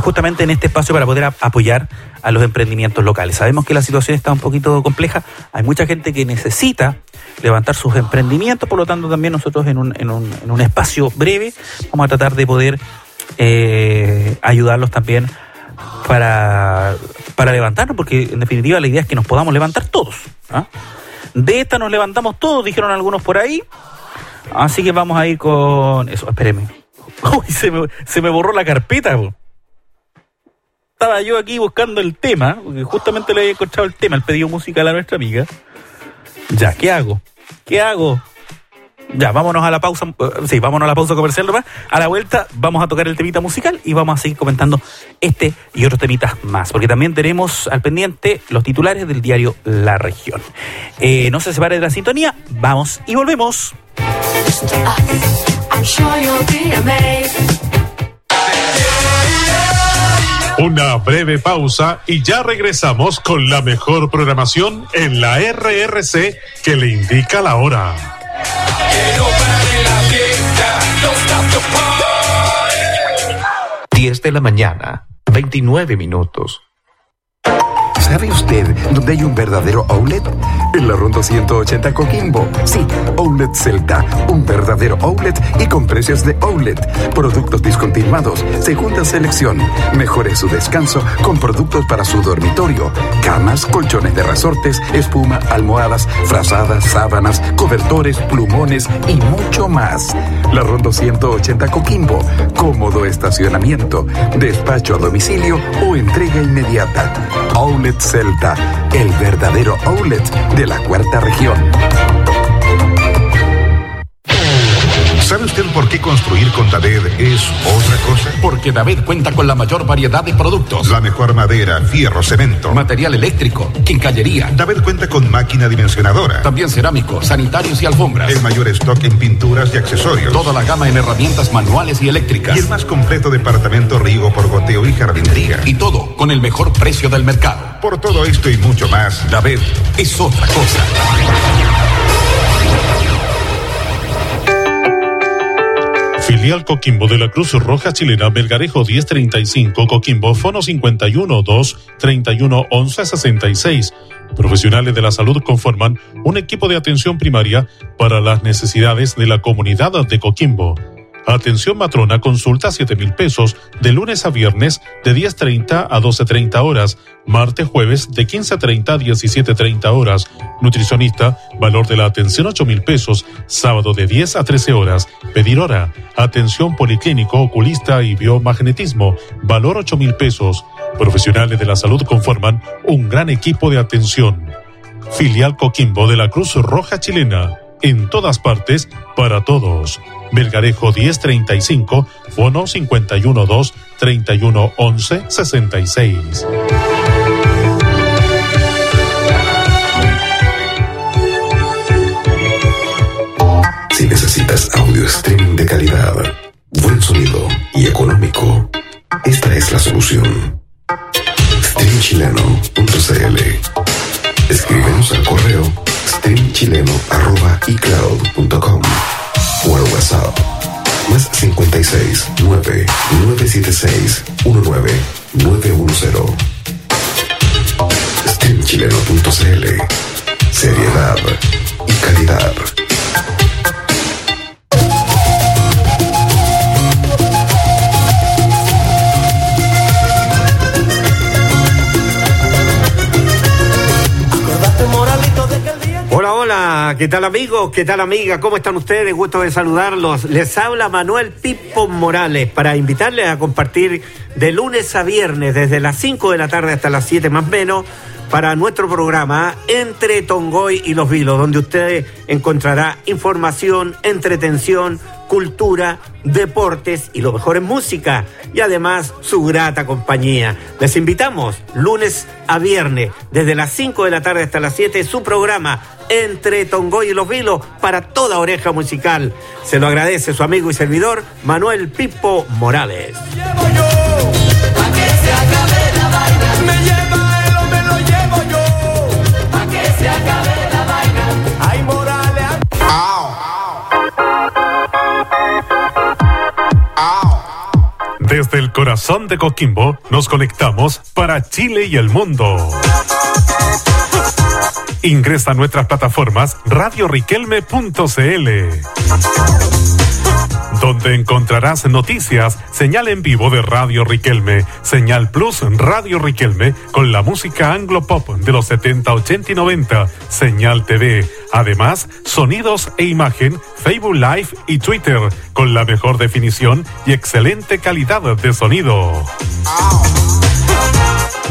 S6: justamente en este espacio para poder apoyar a los emprendimientos locales. Sabemos que la situación está un poquito compleja, hay mucha gente que necesita levantar sus emprendimientos, por lo tanto también nosotros en un, en un, en un espacio breve vamos a tratar de poder ayudarlos también para, para levantarnos, porque en definitiva la idea es que nos podamos levantar todos. ¿ah? De esta nos levantamos todos, dijeron algunos por ahí. Así que vamos a ir con eso. Espéreme. Uy, se me, se me borró la carpeta. Estaba yo aquí buscando el tema, porque justamente le había encontrado el tema, el pedido musical a nuestra amiga. Ya, ¿qué hago? ¿Qué hago? Ya, vámonos a la pausa. eh, Sí, vámonos a la pausa comercial nomás. A la vuelta vamos a tocar el temita musical y vamos a seguir comentando este y otros temitas más. Porque también tenemos al pendiente los titulares del diario La Región. Eh, no se separe de la sintonía. Vamos y volvemos.
S1: Una breve pausa y ya regresamos con la mejor programación en la RRC que le indica la hora.
S7: 10 de la mañana, 29 minutos.
S10: ¿Sabe usted dónde hay un verdadero outlet? En la Ronda 180 Coquimbo. Sí, Outlet Celta. Un verdadero outlet y con precios de outlet. Productos discontinuados, segunda selección. Mejore su descanso con productos para su dormitorio. Camas, colchones de resortes, espuma, almohadas, frazadas, sábanas, cobertores, plumones y mucho más. La Ronda 180 Coquimbo. Cómodo estacionamiento, despacho a domicilio o entrega inmediata. Outlet Celta, el verdadero outlet de la cuarta región.
S8: ¿Sabe usted por qué construir con Daved es otra cosa?
S9: Porque David cuenta con la mayor variedad de productos.
S8: La mejor madera, fierro, cemento.
S9: Material eléctrico, quincallería.
S8: David cuenta con máquina dimensionadora.
S9: También cerámicos, sanitarios y alfombras.
S8: El mayor stock en pinturas y accesorios.
S9: Toda la gama en herramientas manuales y eléctricas.
S8: Y el más completo departamento riego por goteo y jardinería.
S9: Y todo con el mejor precio del mercado.
S8: Por todo esto y mucho más,
S9: David es otra cosa.
S1: Filial Coquimbo de la Cruz Roja Chilena, Belgarejo 1035, Coquimbo, Fono 51 2 31 11 66. Profesionales de la salud conforman un equipo de atención primaria para las necesidades de la comunidad de Coquimbo. Atención matrona, consulta 7 mil pesos de lunes a viernes de 10.30 a 12.30 horas, martes, jueves de 15.30 a 17.30 horas. Nutricionista, valor de la atención 8 mil pesos, sábado de 10 a 13 horas. Pedir hora. Atención policlínico, oculista y biomagnetismo, valor 8 mil pesos. Profesionales de la salud conforman un gran equipo de atención. Filial Coquimbo de la Cruz Roja Chilena. En todas partes, para todos. Belgarejo 1035, Fono 512 3111 66.
S10: Si necesitas audio streaming de calidad, buen sonido y económico, esta es la solución. Streamchileno.cl Escríbenos al correo streamchileno.icloud.com o al WhatsApp. Más 56 9 976 19 910 streamchileno.cl Seriedad y calidad.
S18: Hola, hola, ¿qué tal amigos? ¿Qué tal amigas? ¿Cómo están ustedes? Gusto de saludarlos. Les habla Manuel Pipo Morales para invitarles a compartir de lunes a viernes desde las 5 de la tarde hasta las 7 más menos para nuestro programa Entre Tongoy y los Vilos, donde usted encontrará información, entretención, cultura, deportes y lo mejor en música y además su grata compañía. Les invitamos lunes a viernes desde las 5 de la tarde hasta las 7 su programa entre Tongoy y Los Vilos para toda oreja musical. Se lo agradece su amigo y servidor Manuel Pipo Morales.
S1: Desde el corazón de Coquimbo nos conectamos para Chile y el mundo. Ingresa a nuestras plataformas radioriquelme.cl donde encontrarás noticias, señal en vivo de Radio Riquelme, señal plus Radio Riquelme con la música anglo pop de los 70, 80 y 90, señal TV, además sonidos e imagen, Facebook Live y Twitter con la mejor definición y excelente calidad de sonido.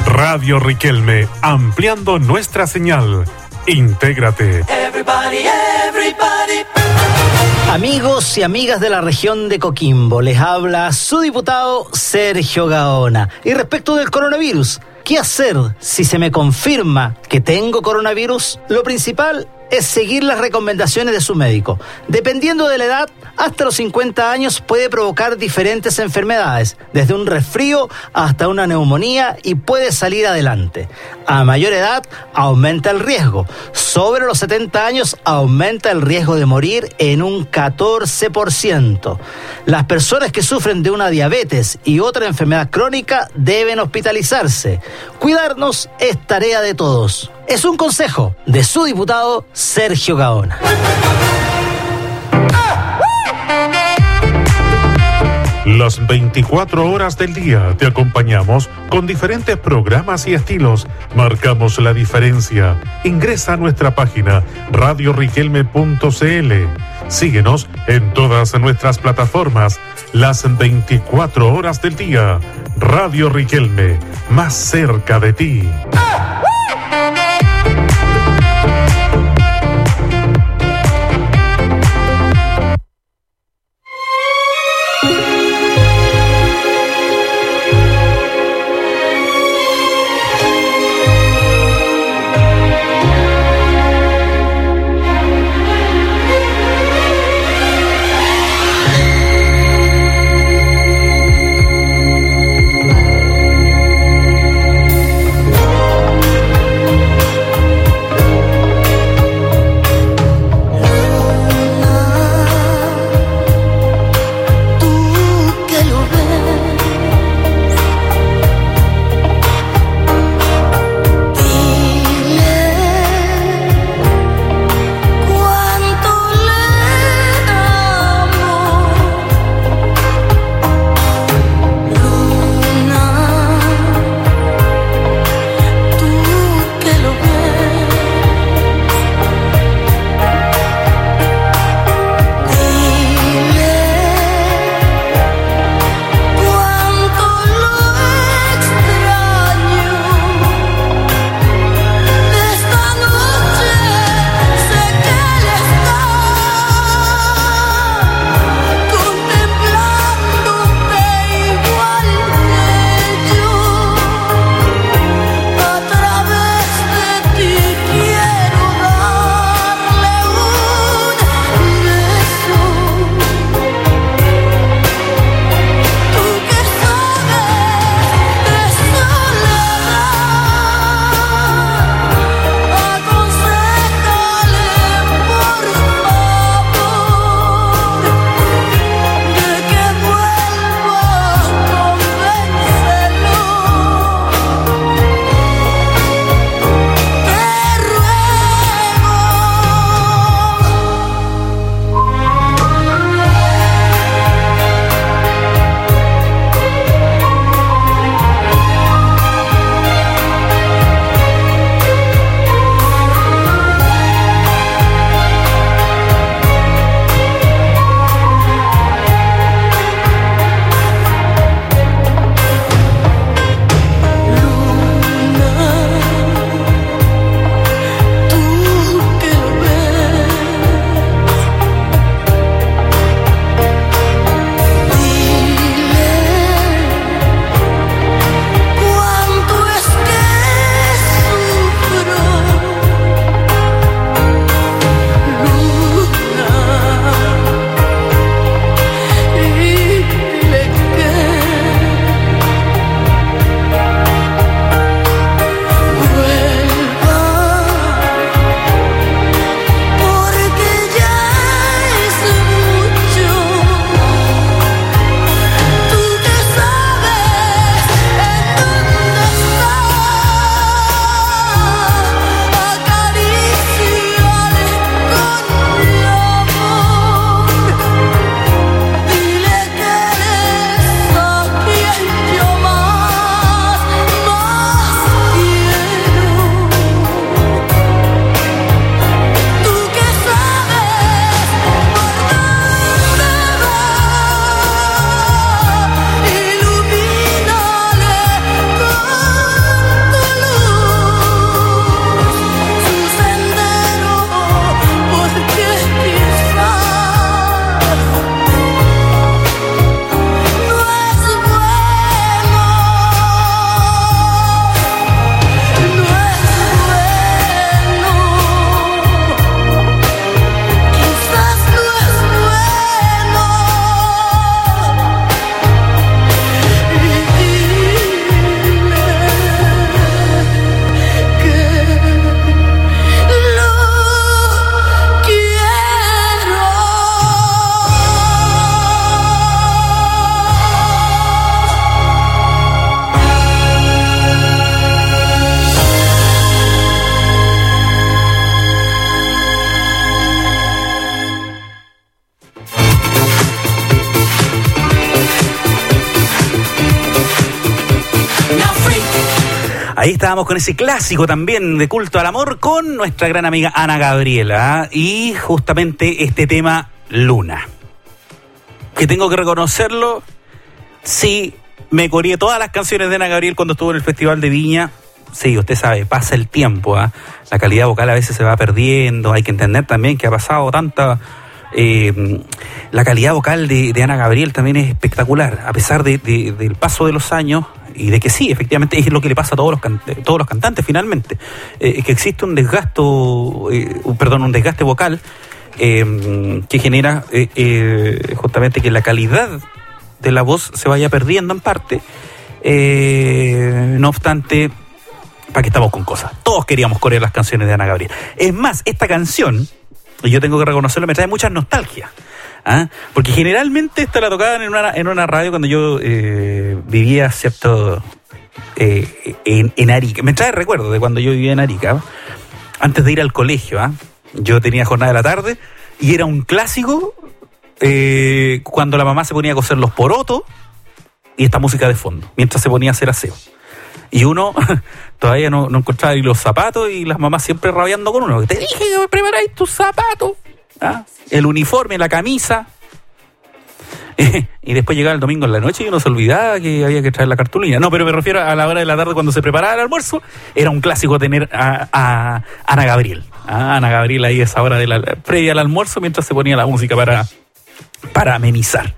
S1: Radio Riquelme, ampliando nuestra señal. Intégrate.
S13: Everybody, everybody.
S12: Amigos y amigas de la región de Coquimbo, les habla su diputado Sergio Gaona. Y respecto del coronavirus, ¿qué hacer si se me confirma que tengo coronavirus? Lo principal es seguir las recomendaciones de su médico. Dependiendo de la edad, hasta los 50 años puede provocar diferentes enfermedades, desde un resfrío hasta una neumonía y puede salir adelante. A mayor edad aumenta el riesgo. Sobre los 70 años aumenta el riesgo de morir en un 14%. Las personas que sufren de una diabetes y otra enfermedad crónica deben hospitalizarse. Cuidarnos es tarea de todos. Es un consejo de su diputado Sergio Gaona.
S1: Las 24 horas del día te acompañamos con diferentes programas y estilos. Marcamos la diferencia. Ingresa a nuestra página radioriquelme.cl. Síguenos en todas nuestras plataformas. Las 24 horas del día. Radio Riquelme, más cerca de ti.
S6: Con ese clásico también de culto al amor con nuestra gran amiga Ana Gabriela. Y justamente este tema, Luna. Que tengo que reconocerlo, sí, me coreé todas las canciones de Ana Gabriel cuando estuvo en el Festival de Viña. Sí, usted sabe, pasa el tiempo, ¿ah? la calidad vocal a veces se va perdiendo, hay que entender también que ha pasado tanta... eh, la calidad vocal de, Ana Gabriel también es espectacular, a pesar de- de- del paso de los años y de que sí, efectivamente es lo que le pasa a todos los, can- todos los cantantes finalmente, eh, que existe un desgasto, eh, perdón, un desgaste vocal eh, que genera eh, eh, justamente que la calidad de la voz se vaya perdiendo en parte. Eh, no obstante, ¿para qué estamos con cosas? Todos queríamos corear las canciones de Ana Gabriel. Es más, esta canción, y yo tengo que reconocerlo, me trae mucha nostalgia. ¿Ah? Porque generalmente esta la tocaban en una, en una radio cuando yo eh, vivía, ¿cierto? Eh, en, en Arica. Me trae recuerdo de cuando yo vivía en Arica, antes de ir al colegio. ¿ah? Yo tenía jornada de la tarde y era un clásico eh, cuando la mamá se ponía a coser los porotos y esta música de fondo, mientras se ponía a hacer aseo. Y uno todavía no, no encontraba ni los zapatos y las mamás siempre rabiando con uno. Te dije que preparáis tus zapatos. ¿Ah? El uniforme, la camisa. y después llegaba el domingo en la noche y uno se olvidaba que había que traer la cartulina. No, pero me refiero a la hora de la tarde cuando se preparaba el almuerzo. Era un clásico tener a, Ana Gabriel. Ana Gabriel ahí a esa hora de la, previa al almuerzo mientras se ponía la música para, para amenizar.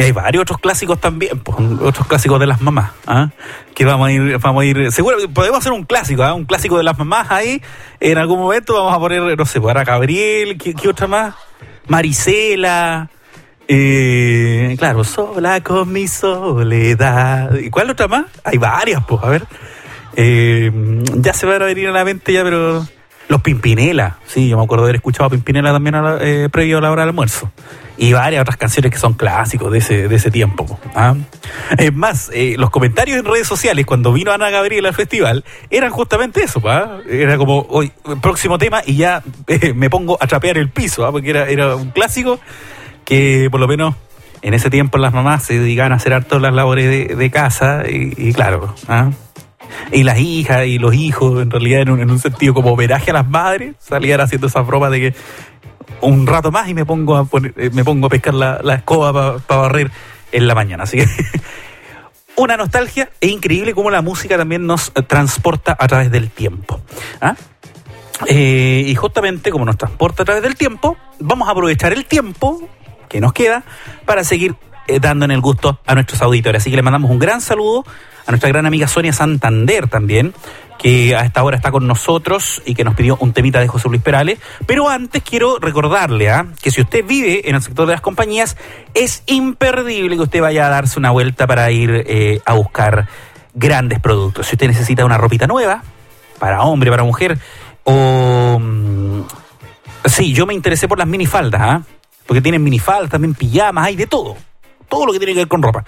S6: Y hay varios otros clásicos también, pues, otros clásicos de las mamás, ¿ah? que vamos a ir, vamos a ir, seguro, podemos hacer un clásico, ¿ah? un clásico de las mamás ahí, en algún momento vamos a poner, no sé, para Gabriel, ¿qué, qué otra más? Marisela, eh, claro, sola con mi soledad, ¿y cuál otra más? Hay varias, pues, a ver, Eh, ya se van a venir a la mente ya, pero los Pimpinela, sí, yo me acuerdo de haber escuchado a Pimpinela también a la- eh, previo a la hora del almuerzo. Y varias otras canciones que son clásicos de ese, de ese tiempo. po, ¿ah? Es más, eh, los comentarios en redes sociales cuando vino Ana Gabriel al festival eran justamente eso. ¿ah? Era como, hoy, próximo tema y ya eh, me pongo a trapear el piso, ¿ah? porque era, era un clásico que por lo menos en ese tiempo las mamás se dedicaban a hacer harto las labores de, de casa y, y claro, ¿ah? Y las hijas y los hijos, en realidad en un, en un sentido como homenaje a las madres, salían haciendo esa broma de que un rato más y me pongo a poner- eh, me pongo a pescar la, la escoba para barrer en la mañana. Así que una nostalgia e increíble cómo la música también nos transporta a través del tiempo. ¿ah? Eh, y justamente como nos transporta a través del tiempo, vamos a aprovechar el tiempo que nos queda para seguir eh, dando en el gusto a nuestros auditores. Así que le mandamos un gran saludo a nuestra gran amiga Sonia Santander también, que a esta hora está con nosotros y que nos pidió un temita de José Luis Perales. Pero antes quiero recordarle ¿ah? que si usted vive en el sector de las compañías, es imperdible que usted vaya a darse una vuelta para ir eh, a buscar grandes productos. Si usted necesita una ropita nueva, para hombre, para mujer, o... mm, Sí, yo me interesé por las minifaldas, ¿ah? Porque tienen minifaldas, también pijamas, hay de todo. Todo lo que tiene que ver con ropa.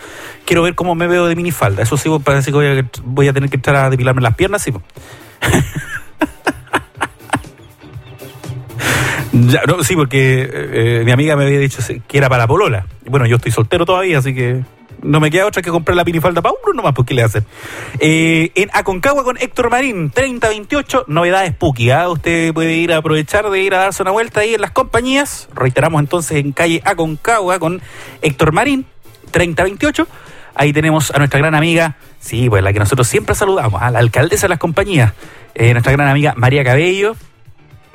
S6: Quiero ver cómo me veo de minifalda. Eso sí, parece que voy a, voy a tener que entrar a depilarme las piernas, sí. Ya, no, sí, porque eh, mi amiga me había dicho que era para la polola. Bueno, yo estoy soltero todavía, así que no me queda otra que comprar la minifalda para uno nomás, porque le hacen? Eh, en Aconcagua con Héctor Marín, 3028, novedades Puki. ¿ah? Usted puede ir a aprovechar de ir a darse una vuelta ahí en las compañías. Reiteramos entonces en calle Aconcagua con Héctor Marín, 3028. Ahí tenemos a nuestra gran amiga, sí, pues la que nosotros siempre saludamos, a la alcaldesa de las compañías, eh, nuestra gran amiga María Cabello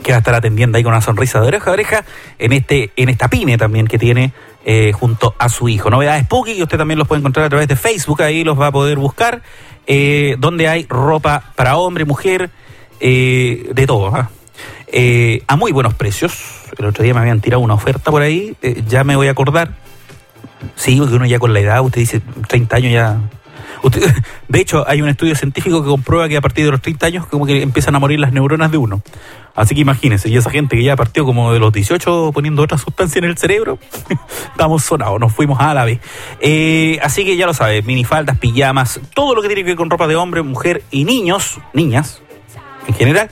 S6: que va a estar atendiendo ahí con una sonrisa de oreja a oreja en este en esta pyme también que tiene eh, junto a su hijo. Novedades Spooky, que usted también los puede encontrar a través de Facebook, ahí los va a poder buscar, eh, donde hay ropa para hombre, mujer, eh, de todo. ¿ah? Eh, a muy buenos precios. El otro día me habían tirado una oferta por ahí, eh, ya me voy a acordar. Sí, porque uno ya con la edad, usted dice 30 años ya... De hecho, hay un estudio científico que comprueba que a partir de los 30 años como que empiezan a morir las neuronas de uno. Así que imagínense, y esa gente que ya partió como de los 18 poniendo otra sustancia en el cerebro, estamos sonados, nos fuimos a la vez. Eh, así que ya lo sabe, minifaldas, pijamas, todo lo que tiene que ver con ropa de hombre, mujer y niños, niñas en general,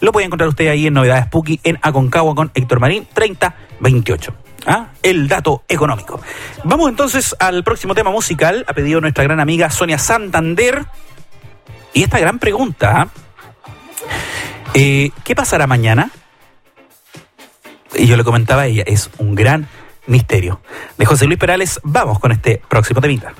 S6: lo puede encontrar usted ahí en Novedades Spooky en Aconcagua con Héctor Marín 3028. ¿Ah? El dato económico. Vamos entonces al próximo tema musical, ha pedido nuestra gran amiga Sonia Santander. Y esta gran pregunta, eh, ¿qué pasará mañana? Y yo le comentaba a ella, es un gran misterio. De José Luis Perales, vamos con este próximo temita.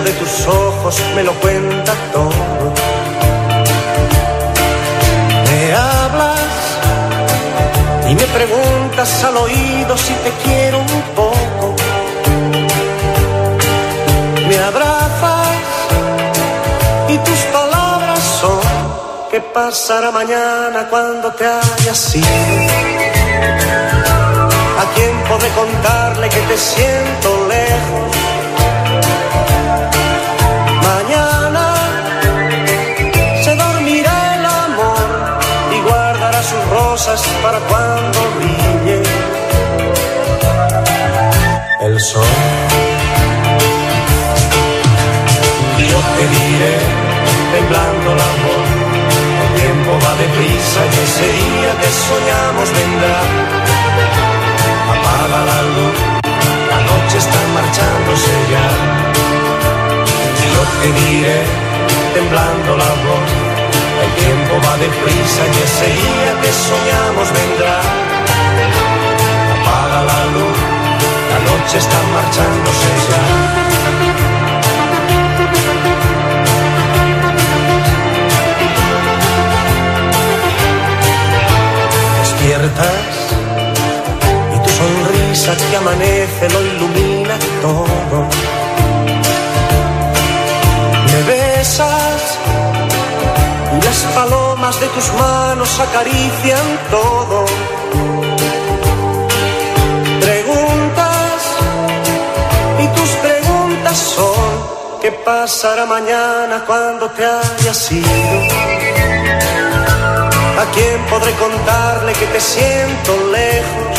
S19: De tus ojos me lo cuenta todo. Me hablas y me preguntas al oído si te quiero un poco. Me abrazas y tus palabras son ¿qué pasará mañana cuando te hayas ido? ¿A quién podré contarle que te siento lejos? Sol. Yo te diré, temblando la voz, el tiempo va deprisa y ese día que soñamos vendrá apaga la luz, la noche está marchándose ya. Yo te diré, temblando la voz, el tiempo va deprisa y ese día que soñamos vendrá. Noche está marchándose ya. Despiertas y tu sonrisa que amanece lo ilumina todo. Me besas y las palomas de tus manos acarician todo. Pasará mañana cuando te hayas ido? ¿A quién podré contarle que te siento lejos?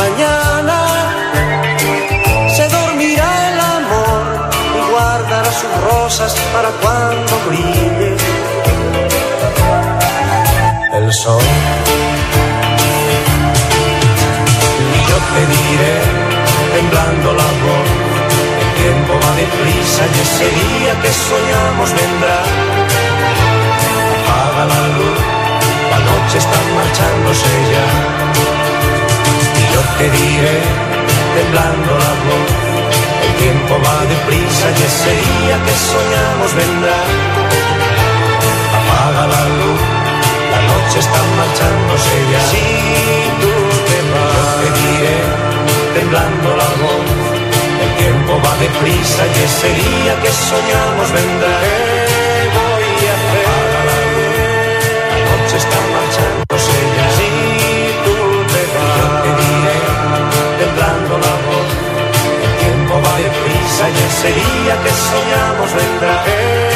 S19: Mañana se dormirá el amor y guardará sus rosas para cuando brille el sol. Y yo te diré, temblando la voz, deprisa y ese día que soñamos vendrá apaga la luz, la noche está marchándose ya. Y yo te diré, temblando la voz, el tiempo va deprisa y ese día que soñamos vendrá. Apaga la luz, la noche está marchándose ya. Si tú te vas, yo te diré, temblando la voz, tiempo va deprisa y ese día que soñamos vendrá. ¿Qué voy a hacer? La noche está marchándose ya. Si tú te vas, temblando la voz, el tiempo va deprisa y ese día que soñamos vendrá. ¿Qué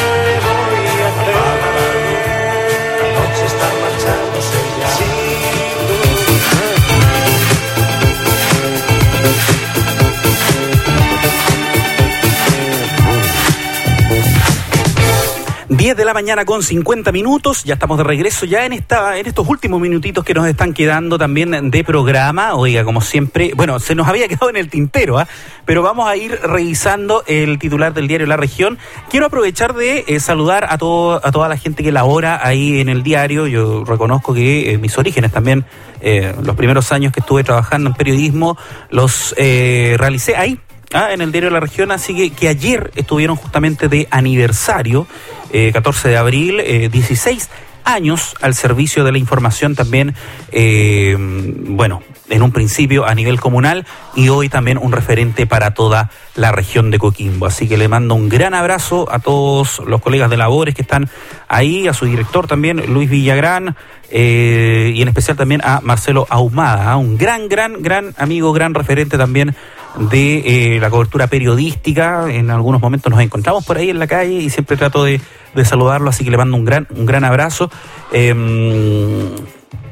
S6: 10 de la mañana con 50 minutos, ya estamos de regreso ya en esta en estos últimos minutitos que nos están quedando también de programa. Oiga, como siempre, bueno, se nos había quedado en el tintero, ¿ah? pero vamos a ir revisando el titular del diario La Región. Quiero aprovechar de eh, saludar a todo a toda la gente que labora ahí en el diario. Yo reconozco que eh, mis orígenes también eh, los primeros años que estuve trabajando en periodismo los eh, realicé ahí Ah, en el diario la región, así que, que ayer estuvieron justamente de aniversario, eh, 14 de abril, eh, 16 años al servicio de la información también, eh, bueno, en un principio a nivel comunal y hoy también un referente para toda la región de Coquimbo. Así que le mando un gran abrazo a todos los colegas de labores que están ahí, a su director también, Luis Villagrán, eh, y en especial también a Marcelo Ahumada, ¿ah? un gran, gran, gran amigo, gran referente también de eh, la cobertura periodística. En algunos momentos nos encontramos por ahí en la calle y siempre trato de, de saludarlo, así que le mando un gran, un gran abrazo. Eh,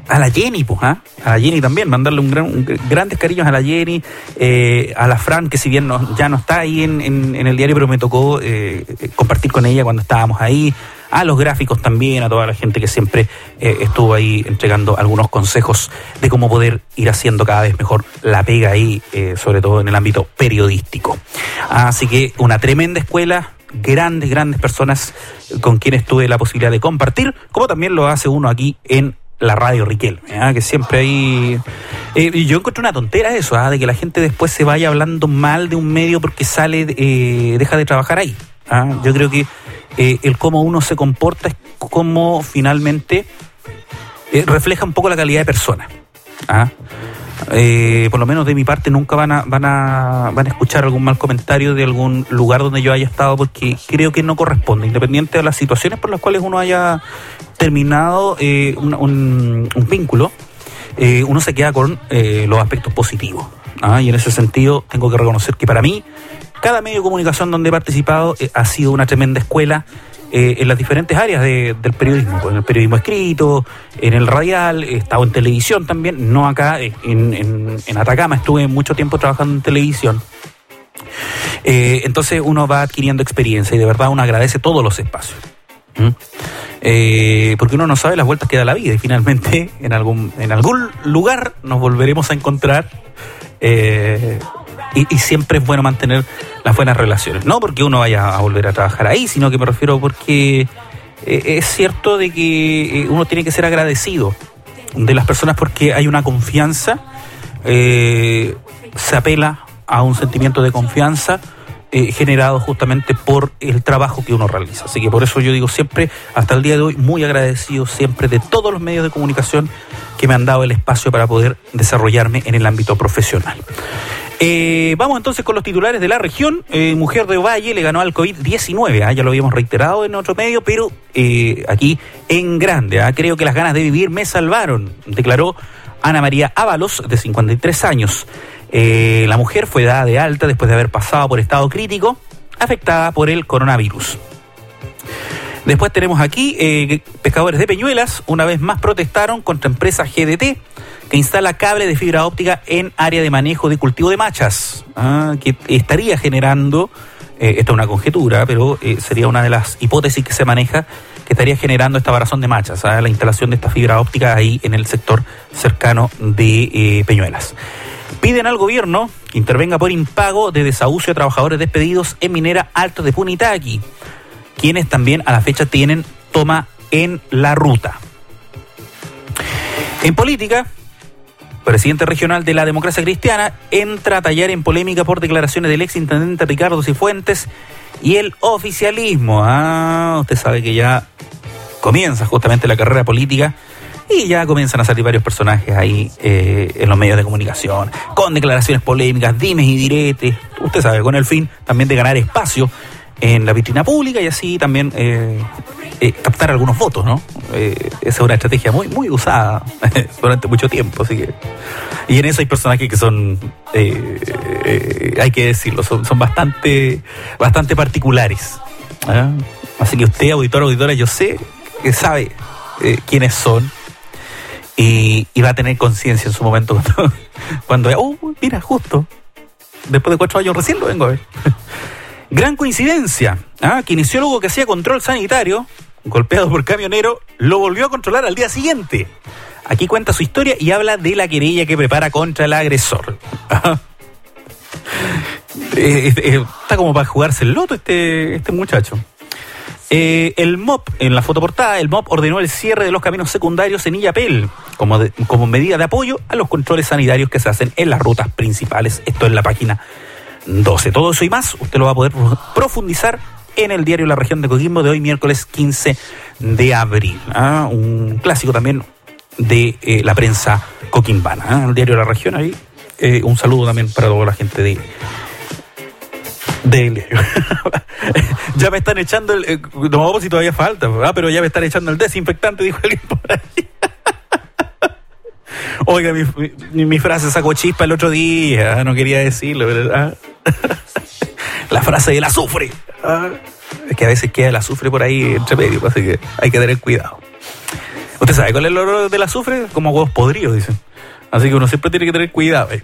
S6: a la Jenny, pues, ¿ah? a la Jenny también, mandarle un gran, un gr- grandes cariños a la Jenny, eh, a la Fran, que si bien no- ya no está ahí en, en- en el diario, pero me tocó eh, eh, compartir con ella cuando estábamos ahí, a los gráficos también, a toda la gente que siempre eh, estuvo ahí entregando algunos consejos de cómo poder ir haciendo cada vez mejor la pega ahí, eh, sobre todo en el ámbito periodístico. Así que una tremenda escuela, grandes, grandes personas con quienes tuve la posibilidad de compartir, como también lo hace uno aquí en la radio Riquelme, ¿ah? que siempre hay... eh, yo encuentro una tontera eso, ¿ah? de que la gente después se vaya hablando mal de un medio porque sale, eh, deja de trabajar ahí. ¿ah? Yo creo que eh, el cómo uno se comporta es como finalmente eh, refleja un poco la calidad de persona. ¿ah? Eh, por lo menos de mi parte nunca van a, van a van a escuchar algún mal comentario de algún lugar donde yo haya estado porque creo que no corresponde, independiente de las situaciones por las cuales uno haya terminado eh, un, vínculo, uno se queda con los aspectos positivos. ¿ah? Y en ese sentido tengo que reconocer que para mí cada medio de comunicación donde he participado eh, ha sido una tremenda escuela eh, en las diferentes áreas de- del periodismo, pues, en el periodismo escrito, en el radial, he estado en televisión también, no acá, eh, en, Atacama estuve mucho tiempo trabajando en televisión. Entonces uno va adquiriendo experiencia y de verdad uno agradece todos los espacios. Porque uno no sabe las vueltas que da la vida y finalmente en algún, en algún lugar nos volveremos a encontrar y, y siempre es bueno mantener las buenas relaciones. No porque uno vaya a volver a trabajar ahí, sino que me refiero porque eh, es cierto de que eh, uno tiene que ser agradecido de las personas porque hay una confianza, eh, se apela a un sentimiento de confianza generado justamente por el trabajo que uno realiza. Así que por eso yo digo siempre, hasta el día de hoy, muy agradecido siempre de todos los medios de comunicación que me han dado el espacio para poder desarrollarme en el ámbito profesional. Eh, vamos entonces con los titulares de la región. Eh, Mujer de Valle le ganó al COVID-19, ah, ya lo habíamos reiterado en otro medio, pero eh, aquí en grande. ah, creo que las ganas de vivir me salvaron, declaró Ana María Ábalos, de 53 años. La mujer fue dada de alta después de haber pasado por estado crítico, afectada por el coronavirus. Después tenemos aquí pescadores de Peñuelas, una vez más protestaron contra empresa GDT que instala cable de fibra óptica en área de manejo de cultivo de machas, ah, que estaría generando, eh, esto es una conjetura, pero eh, sería una de las hipótesis que se maneja, que estaría generando esta varazón de machas, ah, la instalación de esta fibra óptica ahí en el sector cercano de eh, Peñuelas. Piden al gobierno que intervenga por impago de desahucio a trabajadores despedidos en minera Alto de Punitaqui, quienes también a la fecha tienen toma en la ruta. En política, presidente regional de la democracia cristiana entra a tallar en polémica por declaraciones del ex intendente Ricardo Cifuentes y el oficialismo. Ah, usted sabe que ya comienza justamente la carrera política y ya comienzan a salir varios personajes ahí eh, en los medios de comunicación, con declaraciones polémicas, dimes y diretes, usted sabe, con el fin también de ganar espacio en la vitrina pública y así también eh, eh, captar algunos votos, ¿no? Eh, esa es una estrategia muy, muy usada durante mucho tiempo, así que... Y en eso hay personajes que son, hay que decirlo, son, son bastante, bastante particulares. ¿ah? Así que usted, auditor, auditora, yo sé que sabe quiénes son y, va a tener conciencia en su momento cuando, cuando oh, mira, justo, después de cuatro años recién lo vengo a ver. Gran coincidencia, ¿ah? kinesiólogo que hacía control sanitario, golpeado por camionero, lo volvió a controlar al día siguiente. Aquí cuenta su historia y habla de la querella que prepara contra el agresor. Ah. Eh, está como para jugarse el loto este, este muchacho. Eh, el MOP, en la fotoportada, el MOP ordenó el cierre de los caminos secundarios en Illapel como, de- como medida de apoyo a los controles sanitarios que se hacen en las rutas principales. Esto es la página 12. Todo eso y más usted lo va a poder pro- profundizar en el diario La Región de Coquimbo de hoy, miércoles 15 de abril. ¿ah? Un clásico también de eh, la prensa coquimbana. ¿ah? El diario La Región ahí. Eh, un saludo también para toda la gente de, del ya me están echando el. eh, no, si todavía falta, ah, pero ya me están echando el desinfectante, dijo alguien por ahí. Oiga, mi, frase sacó chispa el otro día, no quería decirlo, ¿verdad? La frase del azufre. Ah, Es que a veces queda el azufre por ahí entre medio, así que hay que tener cuidado. ¿Usted sabe cuál es el olor del azufre? Como huevos podridos, dicen. Así que uno siempre tiene que tener cuidado. eh.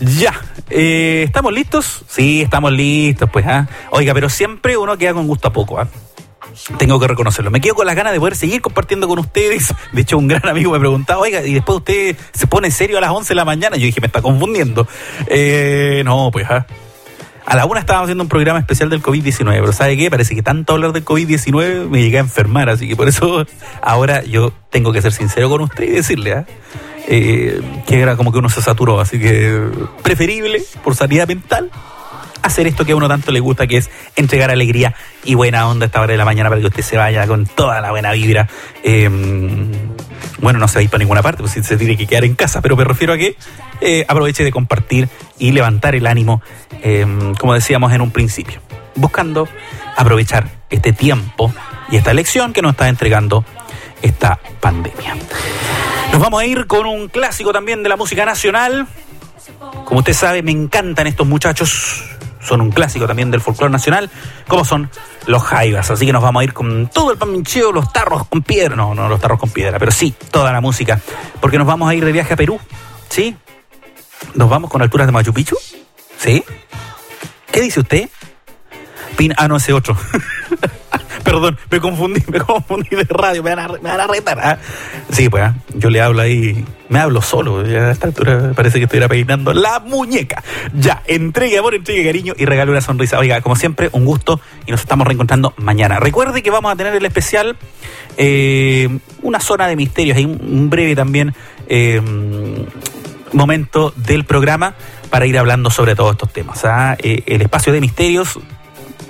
S6: Ya, eh, ¿estamos listos? Sí, estamos listos, pues. ¿ah? Oiga, pero siempre uno queda con gusto a poco. ¿ah? Tengo que reconocerlo. Me quedo con las ganas de poder seguir compartiendo con ustedes. De hecho, un gran amigo me preguntaba, oiga, y después usted se pone serio a las 11 de la mañana. Yo dije, me está confundiendo. Eh, no, pues, ¿ah? A la una estábamos haciendo un programa especial del COVID-19, pero ¿sabe qué? Parece que tanto hablar del COVID-19 me llegué a enfermar, así que por eso ahora yo tengo que ser sincero con usted y decirle, ¿ah? Eh, que era como que uno se saturó, así que preferible, por sanidad mental, hacer esto que a uno tanto le gusta, que es entregar alegría y buena onda a esta hora de la mañana para que usted se vaya con toda la buena vibra. Eh, bueno, no se va a ir para ninguna parte, pues se tiene que quedar en casa, pero me refiero a que eh, aproveche de compartir y levantar el ánimo, eh, como decíamos en un principio, buscando aprovechar este tiempo y esta lección que nos está entregando esta pandemia. Nos vamos a ir con un clásico también de la música nacional. Como usted sabe, me encantan estos muchachos. Son un clásico también del folclore nacional, como son los jaivas. Así que nos vamos a ir con todo el pamincheo, los tarros con piedra. No, no los tarros con piedra, pero sí, toda la música. Porque nos vamos a ir de viaje a Perú. ¿Sí? Nos vamos con alturas de Machu Picchu. ¿Sí? ¿Qué dice usted? Pin, ah, no, ese otro. Perdón, me confundí, me confundí de radio, me van a, retar. ¿ah? Sí, pues, ¿ah? yo le hablo ahí, me hablo solo, ya a esta altura parece que estuviera peinando la muñeca. Ya, entregue amor, entregue cariño y regale una sonrisa. Oiga, como siempre, un gusto y nos estamos reencontrando mañana. Recuerde que vamos a tener el especial, eh, una zona de misterios, hay un, un breve también eh, momento del programa para ir hablando sobre todos estos temas. ¿ah? Eh, el espacio de misterios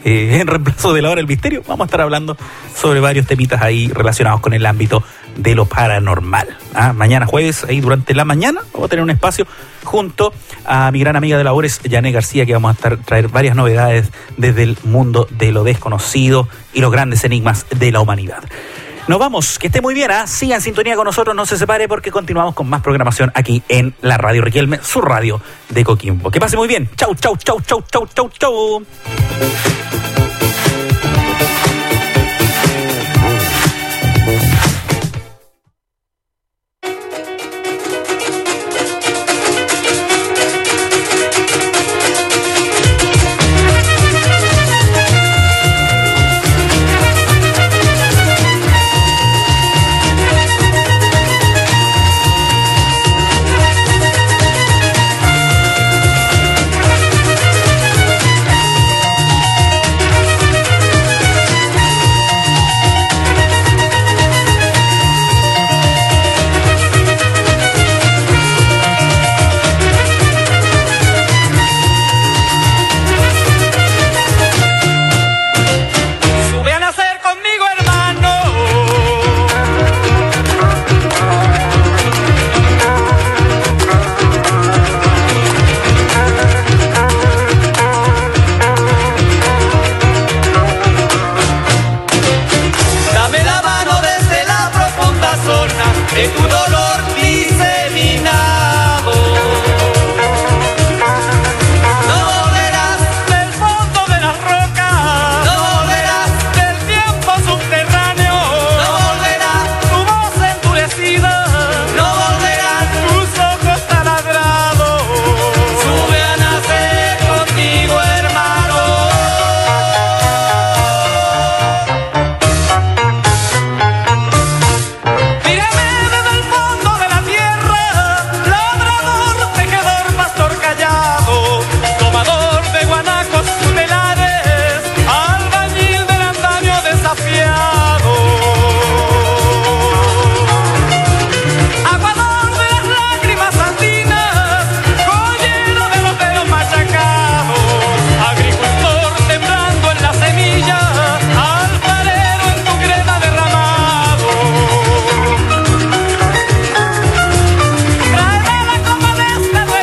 S6: eh, en reemplazo de la hora del misterio, vamos a estar hablando sobre varios temitas ahí relacionados con el ámbito de lo paranormal. ¿ah? Mañana jueves, ahí durante la mañana, vamos a tener un espacio junto a mi gran amiga de labores, Yané García, que vamos a estar, traer varias novedades desde el mundo de lo desconocido y los grandes enigmas de la humanidad. Nos vamos, que esté muy bien, ¿ah? siga en sintonía con nosotros, no se separe porque continuamos con más programación aquí en la Radio Riquelme, su radio de Coquimbo. Que pase muy bien, chau, chau, chau, chau, chau, chau, chau.